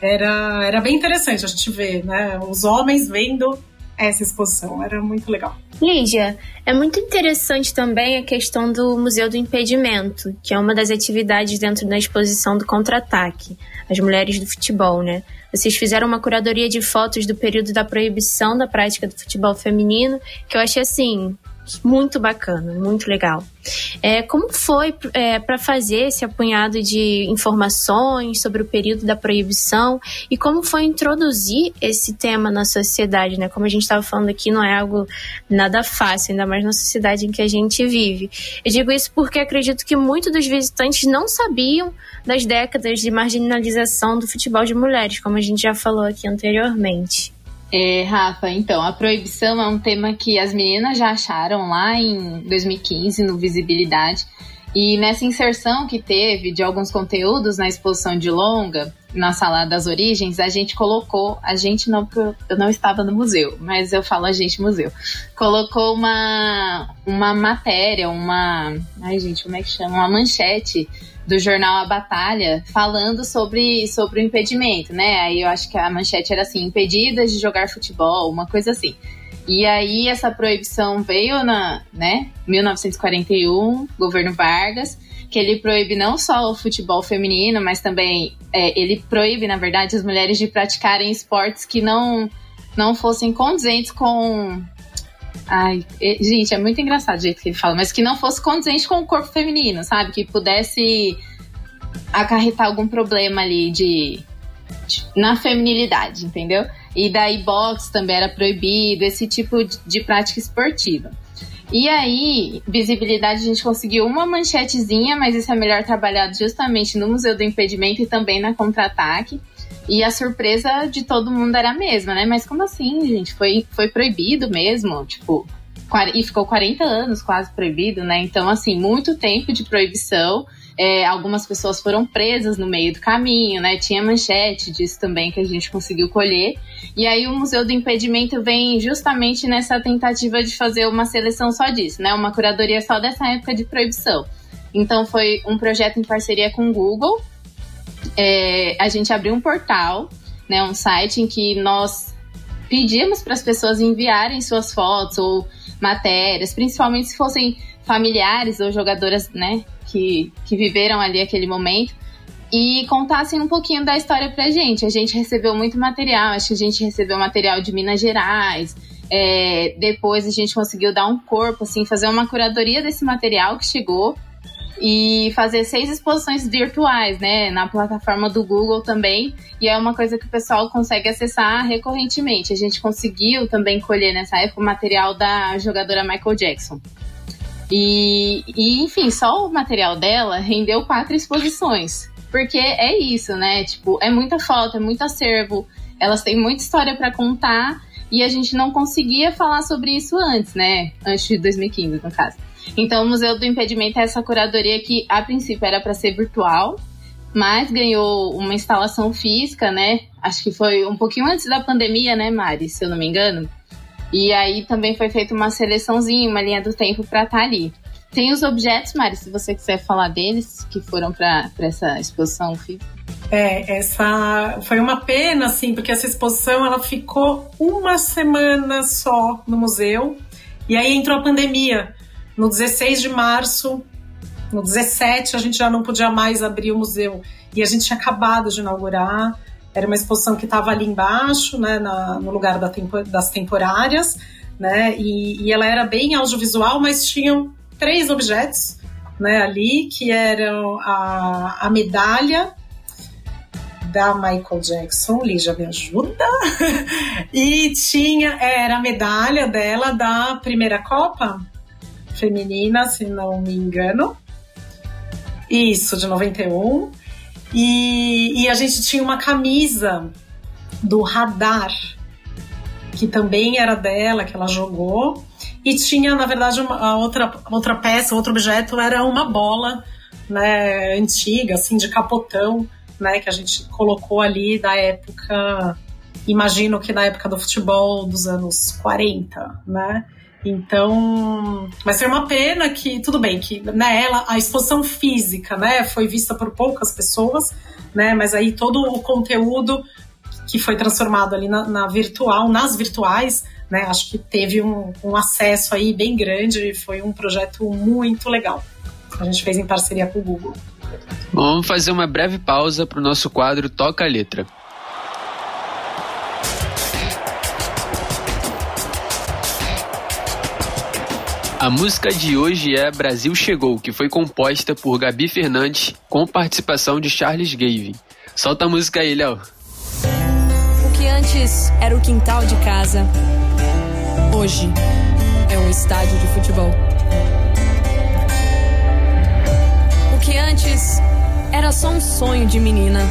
era, era bem interessante a gente ver, né? Os homens vendo essa exposição, era muito legal. Lígia, é muito interessante também a questão do Museu do Impedimento, que é uma das atividades dentro da exposição do Contra-Ataque, as mulheres do futebol, né? Vocês fizeram uma curadoria de fotos do período da proibição da prática do futebol feminino, que eu achei assim muito bacana, muito legal. É, como foi é, para fazer esse apunhado de informações sobre o período da proibição e como foi introduzir esse tema na sociedade, né? Como a gente estava falando aqui, não é algo nada fácil, ainda mais na sociedade em que a gente vive. Eu digo isso porque acredito que muitos dos visitantes não sabiam das décadas de marginalização do futebol de mulheres, como a gente já falou aqui anteriormente. É, Rafa, então, a proibição é um tema que as meninas já acharam lá em 2015 no Visibilidade. E nessa inserção que teve de alguns conteúdos na exposição de longa, na sala das origens, a gente colocou, a gente não, porque eu não estava no museu, mas eu falo a gente museu, colocou uma, uma matéria, uma, ai gente, como é que chama? Uma manchete do jornal A Batalha falando sobre, sobre o impedimento, né? Aí eu acho que a manchete era assim: impedidas de jogar futebol, uma coisa assim. E aí essa proibição veio na, né, 1941, governo Vargas, que ele proíbe não só o futebol feminino, mas também é, ele proíbe, na verdade, as mulheres de praticarem esportes que não não fossem condizentes com Ai, gente, é muito engraçado o jeito que ele fala, mas que não fosse condizente com o corpo feminino, sabe? Que pudesse acarretar algum problema ali de, de na feminilidade, entendeu? E daí boxe também era proibido, esse tipo de, de prática esportiva. E aí, visibilidade, a gente conseguiu uma manchetezinha, mas isso é melhor trabalhado justamente no Museu do Impedimento e também na Contra-Ataque. E a surpresa de todo mundo era a mesma, né? Mas como assim, gente? Foi, foi proibido mesmo? Tipo, e ficou 40 anos quase proibido, né? Então, assim, muito tempo de proibição. É, algumas pessoas foram presas no meio do caminho, né? Tinha manchete disso também que a gente conseguiu colher. E aí o Museu do Impedimento vem justamente nessa tentativa de fazer uma seleção só disso, né? Uma curadoria só dessa época de proibição. Então foi um projeto em parceria com o Google, é, a gente abriu um portal, né, um site em que nós pedimos para as pessoas enviarem suas fotos ou matérias, principalmente se fossem familiares ou jogadoras, né, que, que viveram ali aquele momento e contassem um pouquinho da história pra gente. A gente recebeu muito material, acho que a gente recebeu material de Minas Gerais. É, depois a gente conseguiu dar um corpo, assim, fazer uma curadoria desse material que chegou e fazer seis exposições virtuais, né, na plataforma do Google também. E é uma coisa que o pessoal consegue acessar recorrentemente. A gente conseguiu também colher nessa época o material da jogadora Michael Jackson. E, e enfim, só o material dela rendeu quatro exposições. Porque é isso, né? Tipo, é muita foto, é muito acervo, elas têm muita história para contar e a gente não conseguia falar sobre isso antes, né? Antes de 2015, no caso. Então, o Museu do Impedimento é essa curadoria que, a princípio, era para ser virtual, mas ganhou uma instalação física, né? Acho que foi um pouquinho antes da pandemia, né, Mari, se eu não me engano. E aí também foi feita uma seleçãozinha, uma linha do tempo para estar tá ali. Tem os objetos, Mari, se você quiser falar deles, que foram para essa exposição física. É, essa foi uma pena, assim, porque essa exposição ela ficou uma semana só no museu e aí entrou a pandemia. No 16 de março, no 17, a gente já não podia mais abrir o museu. E a gente tinha acabado de inaugurar. Era uma exposição que estava ali embaixo, né, na, no lugar da tempo, das temporárias, né, e, e, ela era bem audiovisual, mas tinham três objetos, né, ali, que eram a, a medalha da Michael Jackson, Lígia me ajuda, e tinha, era a medalha dela da primeira Copa, feminina, se não me engano. Isso, de 91. E, e a gente tinha uma camisa do Radar, que também era dela, que ela jogou. E tinha, na verdade, uma outra, outra peça, outro objeto era uma bola né, antiga, assim, de capotão, né, que a gente colocou ali da época, imagino que na época do futebol dos anos 40, né? Então, mas foi uma pena que, tudo bem, que né, ela, a exposição física né, foi vista por poucas pessoas, né, mas aí todo o conteúdo que foi transformado ali na, na virtual, nas virtuais, né? Acho que teve um, um acesso aí bem grande, foi um projeto muito legal. A gente fez em parceria com o Google. Vamos fazer uma breve pausa para o nosso quadro Toca a Letra. A música de hoje é Brasil Chegou, que foi composta por Gabi Fernandes com participação de Charles Gavin. Solta a música aí, Léo. O que antes era o quintal de casa, hoje é um estádio de futebol. O que antes era só um sonho de menina,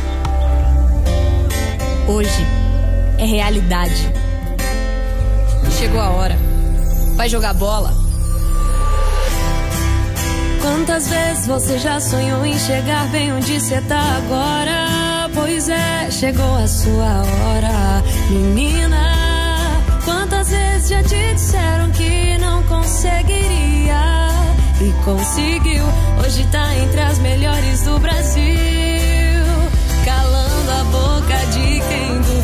hoje é realidade. Chegou a hora. Vai jogar bola? Quantas vezes você já sonhou em chegar bem onde você tá agora? Pois é, chegou a sua hora, menina. Quantas vezes já te disseram que não conseguiria? E conseguiu, hoje tá entre as melhores do Brasil. Calando a boca de quem duvidou.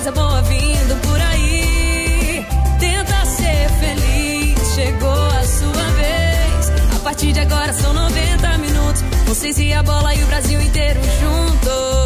Coisa boa vindo por aí. Tenta ser feliz, chegou a sua vez. A partir de agora são 90 minutos. Vocês e a bola e o Brasil inteiro junto.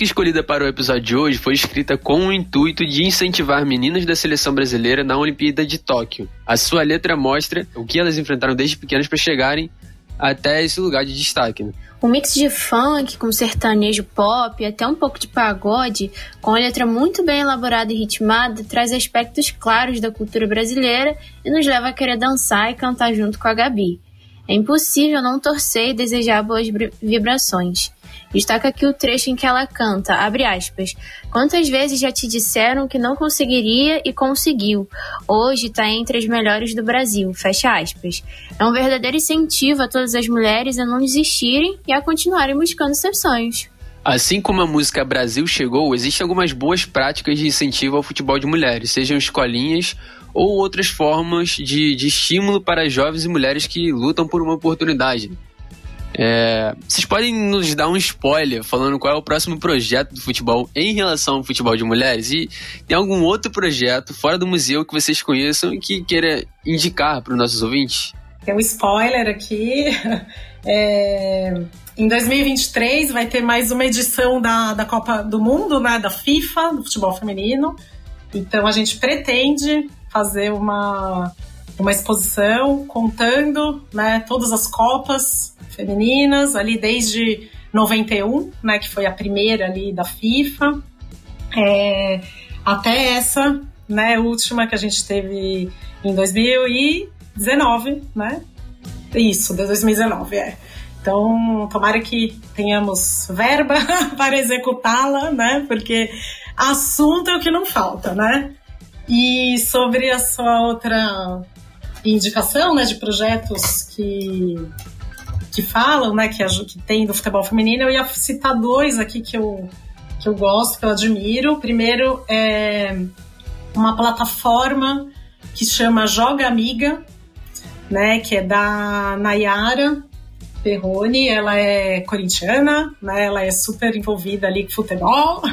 Música escolhida para o episódio de hoje foi escrita com o intuito de incentivar meninas da seleção brasileira na Olimpíada de Tóquio. A sua letra mostra o que elas enfrentaram desde pequenas para chegarem até esse lugar de destaque. Né? Um mix de funk com sertanejo pop, até um pouco de pagode, com a letra muito bem elaborada e ritmada, traz aspectos claros da cultura brasileira e nos leva a querer dançar e cantar junto com a Gabi. É impossível não torcer e desejar boas vibrações. Destaca aqui o trecho em que ela canta, abre aspas, Quantas vezes já te disseram que não conseguiria e conseguiu? Hoje está entre as melhores do Brasil, fecha aspas. É um verdadeiro incentivo a todas as mulheres a não desistirem e a continuarem buscando seus sonhos. Assim como a música Brasil chegou, existem algumas boas práticas de incentivo ao futebol de mulheres, sejam escolinhas ou outras formas de, de estímulo para jovens e mulheres que lutam por uma oportunidade. É, vocês podem nos dar um spoiler falando qual é o próximo projeto do futebol em relação ao futebol de mulheres? E tem algum outro projeto fora do museu que vocês conheçam e que queira indicar para os nossos ouvintes? Tem um spoiler aqui. É, em 2023 vai ter mais uma edição da, da Copa do Mundo, né, da FIFA, do futebol feminino. Então a gente pretende fazer uma, uma exposição contando né, todas as Copas femininas, ali desde 91, né, que foi a primeira ali da FIFA, é, até essa, né, última que a gente teve em 2019, né? Isso, de 2019, é. Então, tomara que tenhamos verba para executá-la, né? Porque assunto é o que não falta, né? E sobre a sua outra indicação, né, de projetos que que falam, né, que, que tem do futebol feminino, eu ia citar dois aqui que eu, que eu gosto, que eu admiro. Primeiro é uma plataforma que chama Joga Amiga, né, que é da Nayara Perrone, ela é corintiana, né, ela é super envolvida ali com futebol.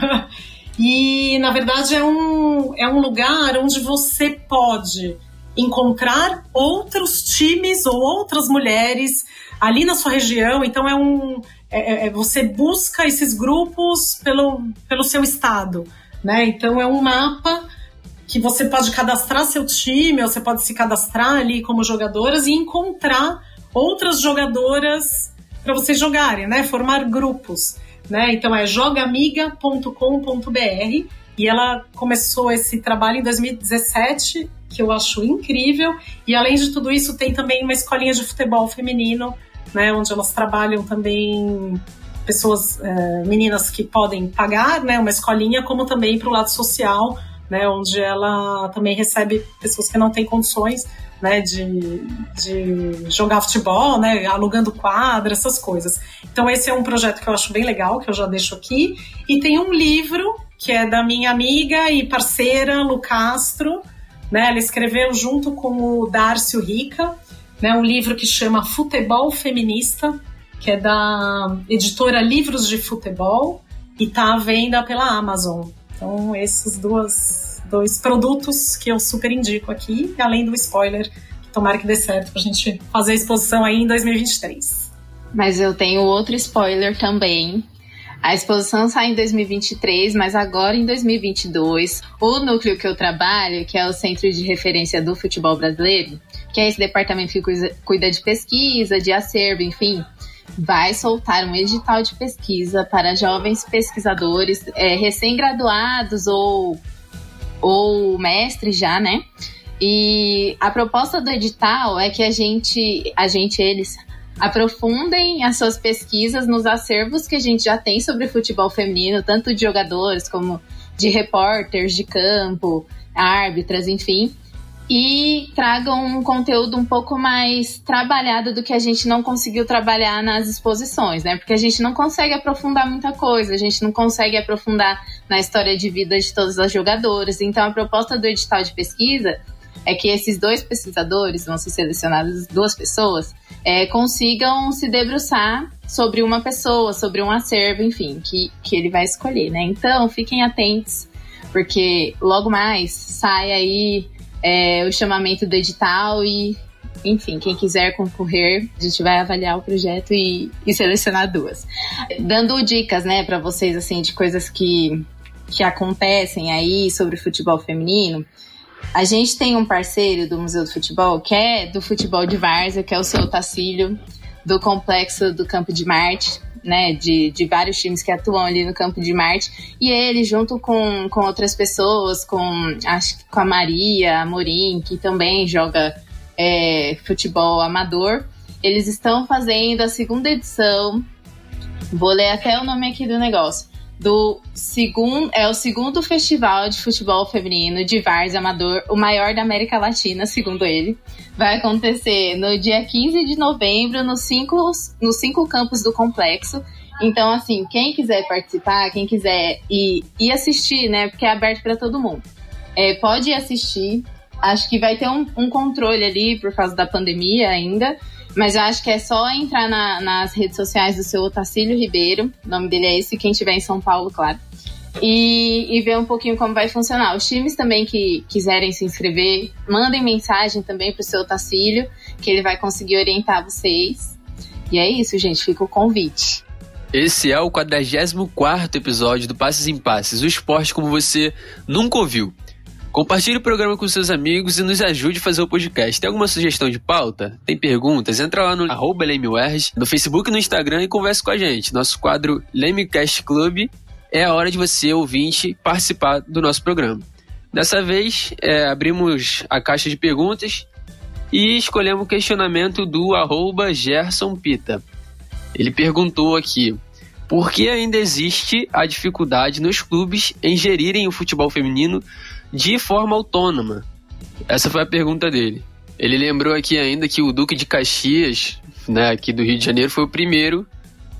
e, na verdade, é um, é um lugar onde você pode encontrar outros times ou outras mulheres ali na sua região. Então é um é, é, é, você busca esses grupos pelo, pelo seu estado, né? Então é um mapa que você pode cadastrar seu time, ou você pode se cadastrar ali como jogadoras e encontrar outras jogadoras para vocês jogarem, né? Formar grupos, né? Então é jogamiga.com.br e ela começou esse trabalho em 2017, que eu acho incrível. E além de tudo isso, tem também uma escolinha de futebol feminino, né? Onde elas trabalham também pessoas, é, meninas que podem pagar, né? Uma escolinha, como também para o lado social, né? Onde ela também recebe pessoas que não têm condições né, de, de jogar futebol, né, alugando quadra, essas coisas. Então esse é um projeto que eu acho bem legal, que eu já deixo aqui. E tem um livro que é da minha amiga e parceira Lu Castro, né, ela escreveu junto com o Dárcio Rica, né, um livro que chama Futebol Feminista, que é da editora Livros de Futebol e está à venda pela Amazon. Então esses duas dois produtos que eu super indico aqui, além do spoiler, que tomara que dê certo pra gente fazer a exposição aí em 2023. Mas eu tenho outro spoiler também. A exposição sai em 2023, mas agora em 2022, o núcleo que eu trabalho, que é o Centro de Referência do Futebol Brasileiro, que é esse departamento que cuida de pesquisa, de acervo, enfim, vai soltar um edital de pesquisa para jovens pesquisadores é, recém-graduados ou ou mestre já, né? E a proposta do edital é que a gente, a gente, eles aprofundem as suas pesquisas nos acervos que a gente já tem sobre futebol feminino, tanto de jogadores como de repórteres de campo, árbitras, enfim, e tragam um conteúdo um pouco mais trabalhado do que a gente não conseguiu trabalhar nas exposições, né? Porque a gente não consegue aprofundar muita coisa, a gente não consegue aprofundar na história de vida de todas as jogadoras. Então, a proposta do edital de pesquisa é que esses dois pesquisadores, vão ser selecionadas duas pessoas, é, consigam se debruçar sobre uma pessoa, sobre um acervo, enfim, que, que ele vai escolher, né? Então, fiquem atentos, porque logo mais sai aí é, o chamamento do edital e, enfim, quem quiser concorrer, a gente vai avaliar o projeto e, e selecionar duas. Dando dicas, né, para vocês, assim, de coisas que, que acontecem aí sobre futebol feminino. A gente tem um parceiro do Museu do Futebol, que é do futebol de Várzea, que é o seu Tacílio, do complexo do Campo de Marte, né, de, de vários times que atuam ali no campo de Marte, e ele, junto com, com outras pessoas, com, acho, com a Maria Amorim, que também joga é, futebol amador, eles estão fazendo a segunda edição, vou ler até o nome aqui do negócio, do segundo é o segundo festival de futebol feminino de várzea amador, o maior da América Latina, segundo ele. Vai acontecer no dia 15 de novembro nos cinco, nos cinco campos do complexo. Então, assim, quem quiser participar, quem quiser ir, ir assistir, né? Porque é aberto para todo mundo. É, pode ir assistir. Acho que vai ter um, um controle ali por causa da pandemia ainda. Mas eu acho que é só entrar na, nas redes sociais do seu Otacílio Ribeiro, o nome dele é esse, quem estiver em São Paulo, claro. E, e, ver um pouquinho como vai funcionar. Os times também que quiserem se inscrever, mandem mensagem também pro seu Tacílio, que ele vai conseguir orientar vocês. E é isso, gente, fica o convite. Esse é o 44 episódio do Passes em Passes, o esporte como você nunca ouviu. Compartilhe o programa com seus amigos e nos ajude a fazer o podcast. Tem alguma sugestão de pauta? Tem perguntas? Entra lá no arroba no Facebook e no Instagram e converse com a gente. Nosso quadro Lemecast Club é a hora de você, ouvinte, participar do nosso programa. Dessa vez, é, abrimos a caixa de perguntas e escolhemos o questionamento do arroba Gerson Pita. Ele perguntou aqui, por que ainda existe a dificuldade nos clubes em gerirem o futebol feminino de forma autônoma? Essa foi a pergunta dele. Ele lembrou aqui ainda que o Duque de Caxias, né, aqui do Rio de Janeiro, foi o primeiro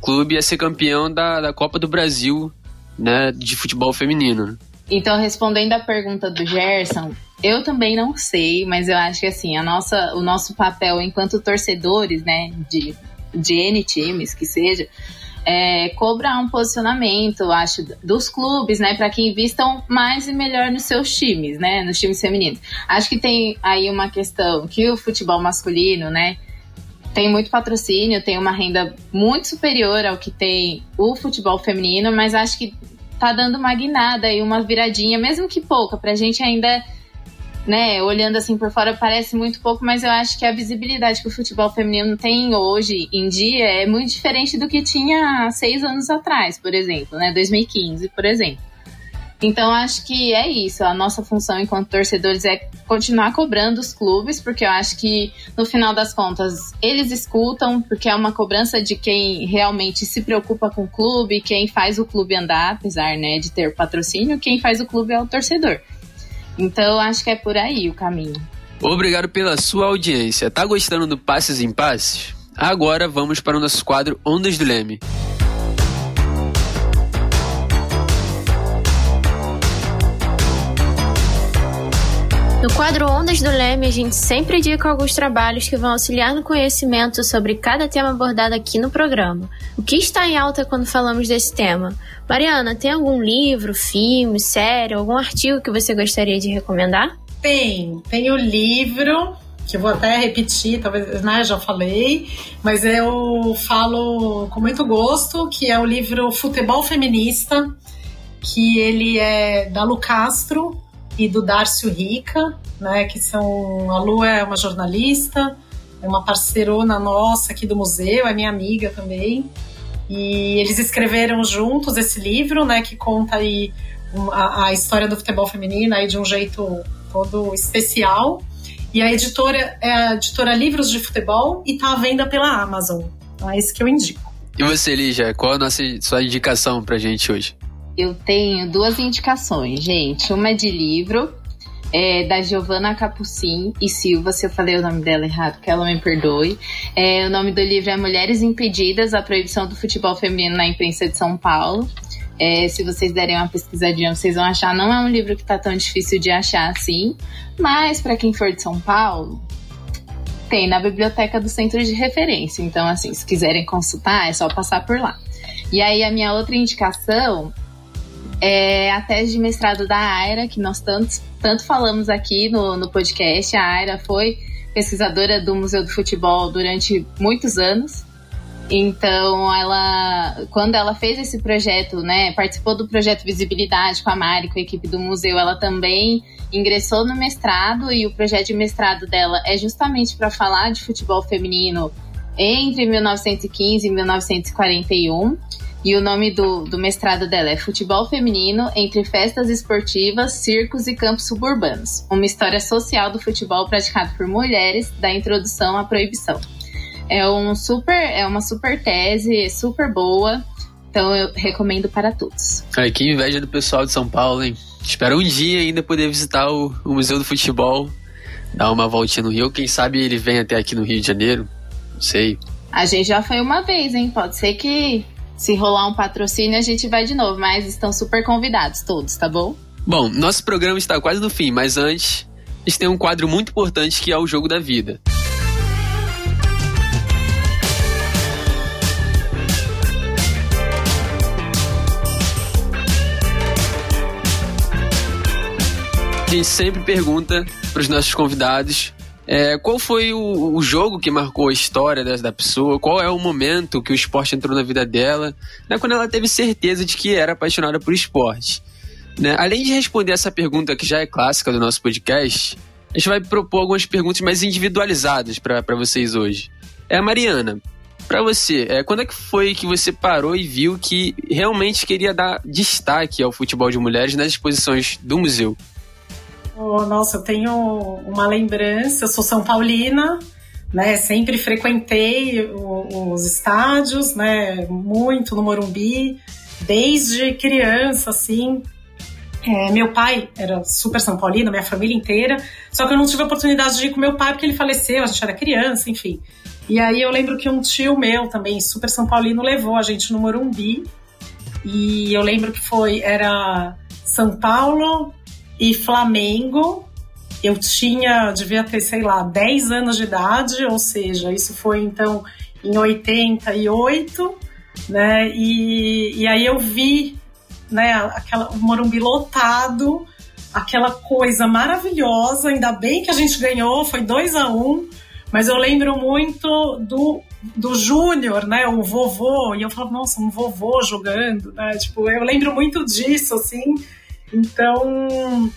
clube a ser campeão da, da Copa do Brasil, né, de futebol feminino. Então, respondendo a pergunta do Gerson, eu também não sei, mas eu acho que assim, a nossa, o nosso papel enquanto torcedores, né, de, de N times que seja, é, cobrar um posicionamento, acho, dos clubes, né, para que invistam mais e melhor nos seus times, né, nos times femininos. Acho que tem aí uma questão que o futebol masculino, né, tem muito patrocínio, tem uma renda muito superior ao que tem o futebol feminino, mas acho que tá dando uma guinada e uma viradinha, mesmo que pouca, pra gente ainda né, olhando assim por fora parece muito pouco, mas eu acho que a visibilidade que o futebol feminino tem hoje em dia é muito diferente do que tinha seis anos atrás, por exemplo, né, 2015, por exemplo. Então acho que é isso. A nossa função enquanto torcedores é continuar cobrando os clubes, porque eu acho que no final das contas eles escutam, porque é uma cobrança de quem realmente se preocupa com o clube, quem faz o clube andar, apesar né, de ter patrocínio, quem faz o clube é o torcedor. Então acho que é por aí o caminho. Obrigado pela sua audiência. Tá gostando do Passes em Passes? Agora vamos para o nosso quadro Ondas do Leme. Quadro Ondas do Leme, a gente sempre indica alguns trabalhos que vão auxiliar no conhecimento sobre cada tema abordado aqui no programa. O que está em alta quando falamos desse tema? Mariana, tem algum livro, filme, série, algum artigo que você gostaria de recomendar? Tem, tem o livro que eu vou até repetir, talvez, né, já falei, mas eu falo com muito gosto, que é o livro Futebol Feminista, que ele é da Lu Castro, e do Darcio Rica, né, que são a Lu é uma jornalista, é uma parceirona nossa aqui do museu, é minha amiga também. E eles escreveram juntos esse livro, né, que conta aí a, a história do futebol feminino aí de um jeito todo especial. E a editora é a editora Livros de Futebol e está à venda pela Amazon. Então é isso que eu indico. E você, Lígia, qual a nossa, sua indicação pra gente hoje? Eu tenho duas indicações, gente. Uma é de livro, é, da Giovanna Capucin e Silva, se eu falei o nome dela errado, que ela me perdoe. É, o nome do livro é Mulheres Impedidas, a proibição do futebol feminino na imprensa de São Paulo. É, se vocês derem uma pesquisadinha, vocês vão achar. Não é um livro que tá tão difícil de achar assim, mas para quem for de São Paulo, tem na biblioteca do centro de referência. Então, assim, se quiserem consultar, é só passar por lá. E aí, a minha outra indicação é a tese de mestrado da Aira, que nós tanto, tanto falamos aqui no, no podcast. A Aira foi pesquisadora do Museu do Futebol durante muitos anos. Então, ela, quando ela fez esse projeto, né, participou do projeto Visibilidade com a Mari, com a equipe do museu, ela também ingressou no mestrado e o projeto de mestrado dela é justamente para falar de futebol feminino entre 1915 e 1941. E o nome do, do mestrado dela é Futebol Feminino entre Festas Esportivas, Circos e Campos Suburbanos. Uma história social do futebol praticado por mulheres, da introdução à proibição. É, um super, é uma super tese, super boa. Então eu recomendo para todos. Ai, que inveja do pessoal de São Paulo, hein? Espero um dia ainda poder visitar o, o Museu do Futebol, dar uma voltinha no Rio. Quem sabe ele vem até aqui no Rio de Janeiro. Não sei. A gente já foi uma vez, hein? Pode ser que se rolar um patrocínio, a gente vai de novo, mas estão super convidados todos, tá bom? Bom, nosso programa está quase no fim, mas antes, a gente tem um quadro muito importante que é o Jogo da Vida. A gente sempre pergunta para os nossos convidados é, qual foi o, o, jogo que marcou a história da, da, pessoa? Qual é o momento que o esporte entrou na vida dela? Né, quando ela teve certeza de que era apaixonada por esporte. Né? Além de responder essa pergunta que já é clássica do nosso podcast, a gente vai propor algumas perguntas mais individualizadas para vocês hoje. É, Mariana, para você, é, quando é que foi que você parou e viu que realmente queria dar destaque ao futebol de mulheres nas exposições do museu? Oh, nossa, eu tenho uma lembrança, eu sou São Paulina, né? Sempre frequentei os estádios, né? Muito no Morumbi, desde criança, assim. É, meu pai era super São Paulino, minha família inteira, só que eu não tive a oportunidade de ir com meu pai porque ele faleceu, a gente era criança, enfim. E aí eu lembro que um tio meu também, super São Paulino, levou a gente no Morumbi. E eu lembro que foi, era São Paulo, e Flamengo. Eu tinha, devia ter, sei lá, 10 anos de idade, ou seja, isso foi então em 88. né? E, e aí eu vi, né, aquela, o Morumbi lotado, aquela coisa maravilhosa, ainda bem que a gente ganhou, foi 2 a 1 um, mas eu lembro muito do, do Júnior, né, o vovô, e eu falava, nossa, um vovô jogando, né, tipo, eu lembro muito disso, assim, então,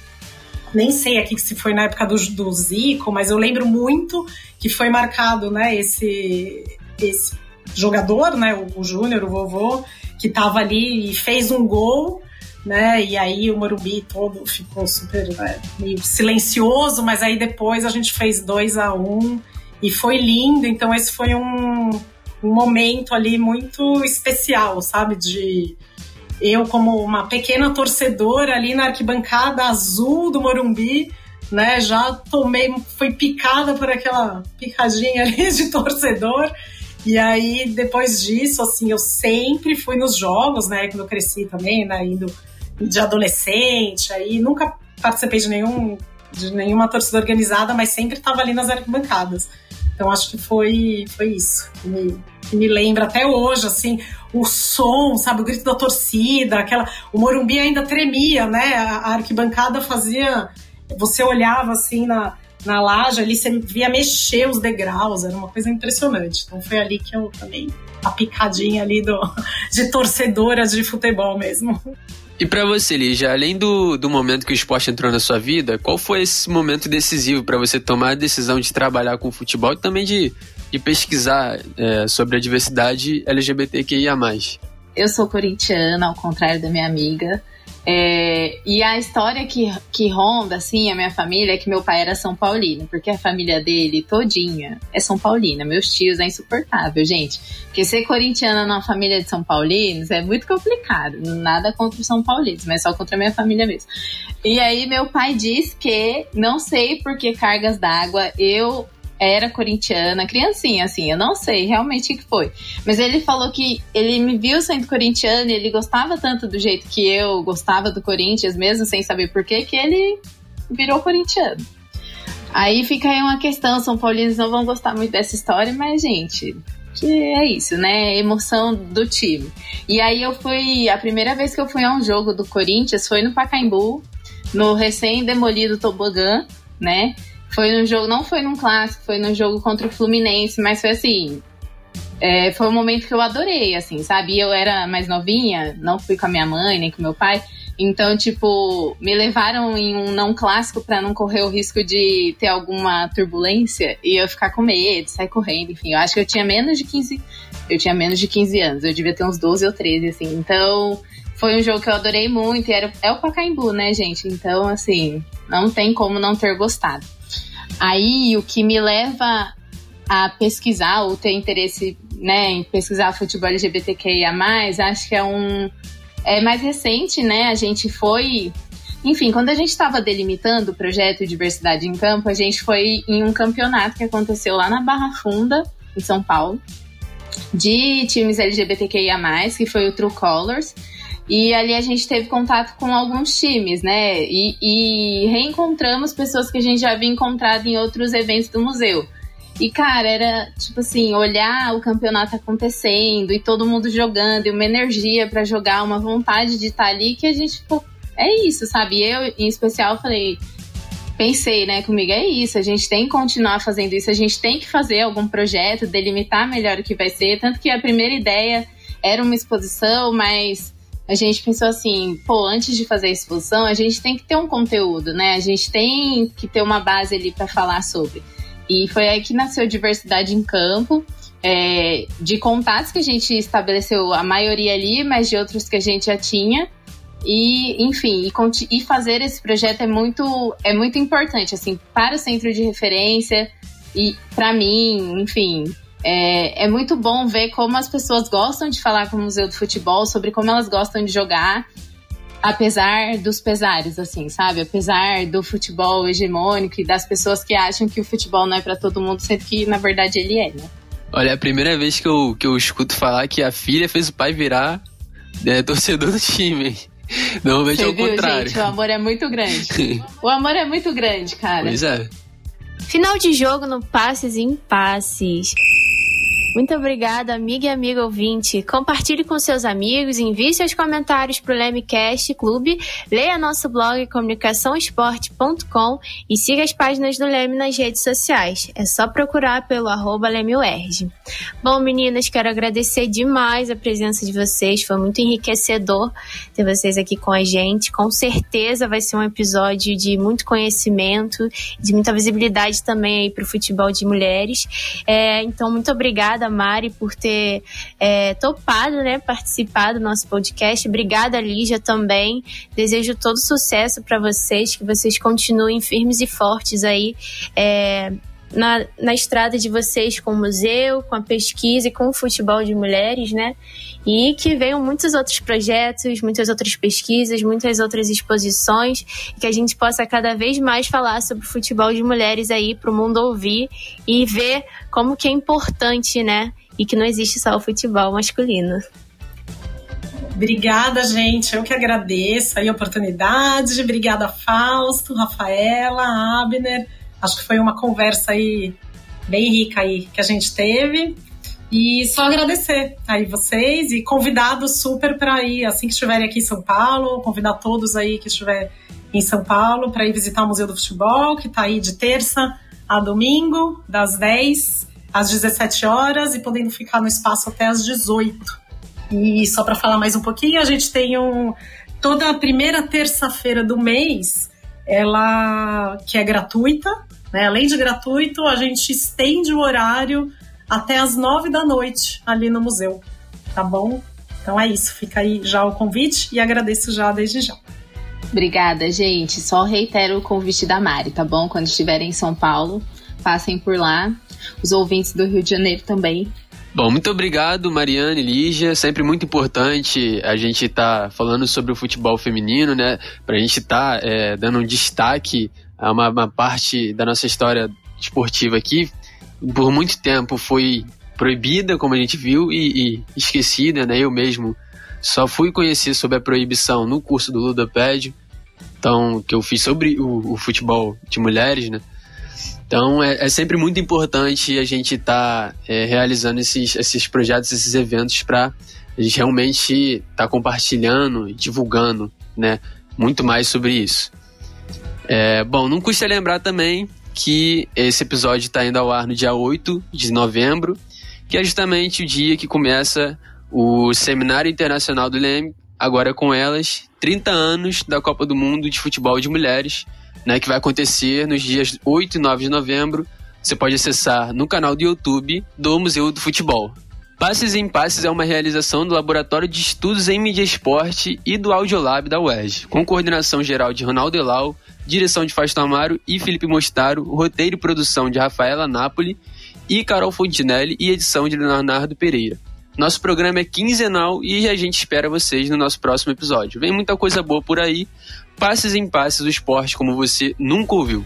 nem sei aqui se foi na época do, do Zico, mas eu lembro muito que foi marcado, né, esse, esse jogador, né, o, o Júnior, o vovô, que estava ali e fez um gol, né, e aí o Morumbi todo ficou super né, meio silencioso, mas aí depois a gente fez 2 a 1 um, e foi lindo, então esse foi um, um momento ali muito especial, sabe, de eu como uma pequena torcedora ali na arquibancada azul do Morumbi, né, já tomei, foi picada por aquela picadinha ali de torcedor. E aí, depois disso, assim, eu sempre fui nos jogos, né, quando eu cresci também, né, indo de adolescente, aí nunca participei de nenhum de nenhuma torcida organizada, mas sempre estava ali nas arquibancadas. Então acho que foi, foi isso que me, que me lembra até hoje, assim, o som, sabe, o grito da torcida, aquela. O Morumbi ainda tremia, né? A, arquibancada fazia. Você olhava assim na, na laje ali, você via mexer os degraus, era uma coisa impressionante. Então foi ali que eu também. A picadinha ali do, de torcedora de futebol mesmo. E para você, Lígia, além do, do momento que o esporte entrou na sua vida, qual foi esse momento decisivo para você tomar a decisão de trabalhar com futebol e também de, de pesquisar é, sobre a diversidade LGBTQIA? Eu sou corintiana, ao contrário da minha amiga. É, e a história que, que ronda, assim, a minha família é que meu pai era São Paulino, porque a família dele todinha é São Paulina. Meus tios é insuportável, gente. Porque ser corintiana numa família de São Paulinos é muito complicado. Nada contra os São Paulinos, mas só contra a minha família mesmo. E aí meu pai diz que, não sei por que cargas d'água, eu era corintiana, criancinha, assim, eu não sei realmente o que foi. Mas ele falou que ele me viu sendo corintiano e ele gostava tanto do jeito que eu gostava do Corinthians, mesmo sem saber porquê, que ele virou corintiano. Aí fica aí uma questão, São Paulinos não vão gostar muito dessa história, mas, gente, que é isso, né? Emoção do time. E aí eu fui. A primeira vez que eu fui a um jogo do Corinthians foi no Pacaembu, no recém-demolido Tobogã, né? Foi no jogo, não foi num clássico, foi no jogo contra o Fluminense, mas foi assim. É, foi um momento que eu adorei, assim, sabe? Eu era mais novinha, não fui com a minha mãe nem com meu pai. Então, tipo, me levaram em um não clássico para não correr o risco de ter alguma turbulência e eu ficar com medo, sair correndo, enfim. Eu acho que eu tinha menos de 15. Eu tinha menos de 15 anos, eu devia ter uns 12 ou 13, assim. Então, foi um jogo que eu adorei muito e era, é o Pacaembu, né, gente? Então, assim, não tem como não ter gostado. Aí o que me leva a pesquisar ou ter interesse né, em pesquisar futebol LGBTQIA, acho que é um. É mais recente, né? A gente foi. Enfim, quando a gente estava delimitando o projeto Diversidade em Campo, a gente foi em um campeonato que aconteceu lá na Barra Funda, em São Paulo, de times LGBTQIA, que foi o True Colors. E ali a gente teve contato com alguns times, né? E, e reencontramos pessoas que a gente já havia encontrado em outros eventos do museu. E, cara, era tipo assim, olhar o campeonato acontecendo e todo mundo jogando, e uma energia para jogar, uma vontade de estar tá ali que a gente, pô, é isso, sabe? Eu, em especial, falei, pensei, né, comigo, é isso, a gente tem que continuar fazendo isso, a gente tem que fazer algum projeto, delimitar melhor o que vai ser. Tanto que a primeira ideia era uma exposição, mas a gente pensou assim, pô, antes de fazer a exposição, a gente tem que ter um conteúdo, né? A gente tem que ter uma base ali para falar sobre. E foi aí que nasceu Diversidade em Campo, é, de contatos que a gente estabeleceu, a maioria ali, mas de outros que a gente já tinha. E, enfim, e, e fazer esse projeto é muito, é muito importante, assim, para o centro de referência e para mim, enfim, é, é muito bom ver como as pessoas gostam de falar com o Museu do Futebol, sobre como elas gostam de jogar, apesar dos pesares, assim, sabe? Apesar do futebol hegemônico e das pessoas que acham que o futebol não é para todo mundo, sendo que na verdade ele é, né? Olha, é a primeira vez que eu, que eu escuto falar que a filha fez o pai virar né, torcedor do time. Normalmente Você é o viu, contrário. Gente, o amor é muito grande. o amor é muito grande, cara. Pois é. Final de jogo no Passes em Passes. Muito obrigada, amiga e amigo ouvinte. Compartilhe com seus amigos, envie seus comentários para o Lemecast Clube, leia nosso blog comunicaçãoesporte.com e siga as páginas do Leme nas redes sociais. É só procurar pelo arroba. Bom, meninas, quero agradecer demais a presença de vocês. Foi muito enriquecedor ter vocês aqui com a gente. Com certeza vai ser um episódio de muito conhecimento, de muita visibilidade também para o futebol de mulheres. É, então, muito obrigada, Mari, por ter é, topado, né, participar do nosso podcast. Obrigada, Lígia, também. Desejo todo sucesso para vocês, que vocês continuem firmes e fortes aí. É, na, na estrada de vocês com o museu, com a pesquisa e com o futebol de mulheres, né? E que venham muitos outros projetos, muitas outras pesquisas, muitas outras exposições, e que a gente possa cada vez mais falar sobre futebol de mulheres aí para o mundo ouvir e ver como que é importante, né? E que não existe só o futebol masculino. Obrigada, gente. Eu que agradeço aí a oportunidade. Obrigada, Fausto, Rafaela, Abner Acho que foi uma conversa aí bem rica aí que a gente teve. E só agradecer aí vocês e convidados super para ir, assim que estiverem aqui em São Paulo, convidar todos aí que estiver em São Paulo para ir visitar o Museu do Futebol, que está aí de terça a domingo, das 10 às 17 horas e podendo ficar no espaço até às 18. E só para falar mais um pouquinho, a gente tem um toda a primeira terça-feira do mês, ela que é gratuita, né? Além de gratuito, a gente estende o horário até as nove da noite ali no museu, tá bom? Então é isso, fica aí já o convite e agradeço já desde já. Obrigada, gente. Só reitero o convite da Mari, tá bom? Quando estiverem em São Paulo, passem por lá. Os ouvintes do Rio de Janeiro também. Bom, muito obrigado, Mariane, Lígia. Sempre muito importante a gente estar tá falando sobre o futebol feminino, né? Pra gente estar tá, é, dando um destaque uma, uma parte da nossa história esportiva aqui, por muito tempo foi proibida, como a gente viu, e, e, esquecida, né? Eu mesmo só fui conhecer sobre a proibição no curso do Ludopédio, então, que eu fiz sobre o, o futebol de mulheres, né? Então, é, é, sempre muito importante a gente estar tá, é, realizando esses, esses projetos, esses eventos para a gente realmente estar tá compartilhando, divulgando, né? Muito mais sobre isso. É, bom, não custa lembrar também que esse episódio está indo ao ar no dia 8 de novembro, que é justamente o dia que começa o Seminário Internacional do Leme, agora com elas, 30 anos da Copa do Mundo de Futebol de Mulheres, né, que vai acontecer nos dias 8 e 9 de novembro. Você pode acessar no canal do YouTube do Museu do Futebol. Passes em Passes é uma realização do Laboratório de Estudos em Mídia Esporte e do Audiolab da UERJ, com coordenação geral de Ronaldo Elau, direção de Fausto Amaro e Felipe Mostaro, roteiro e produção de Rafaela Napoli e Carol Fontinelli e edição de Leonardo Pereira. Nosso programa é quinzenal e a gente espera vocês no nosso próximo episódio. Vem muita coisa boa por aí. Passes em passes, o esporte como você nunca ouviu.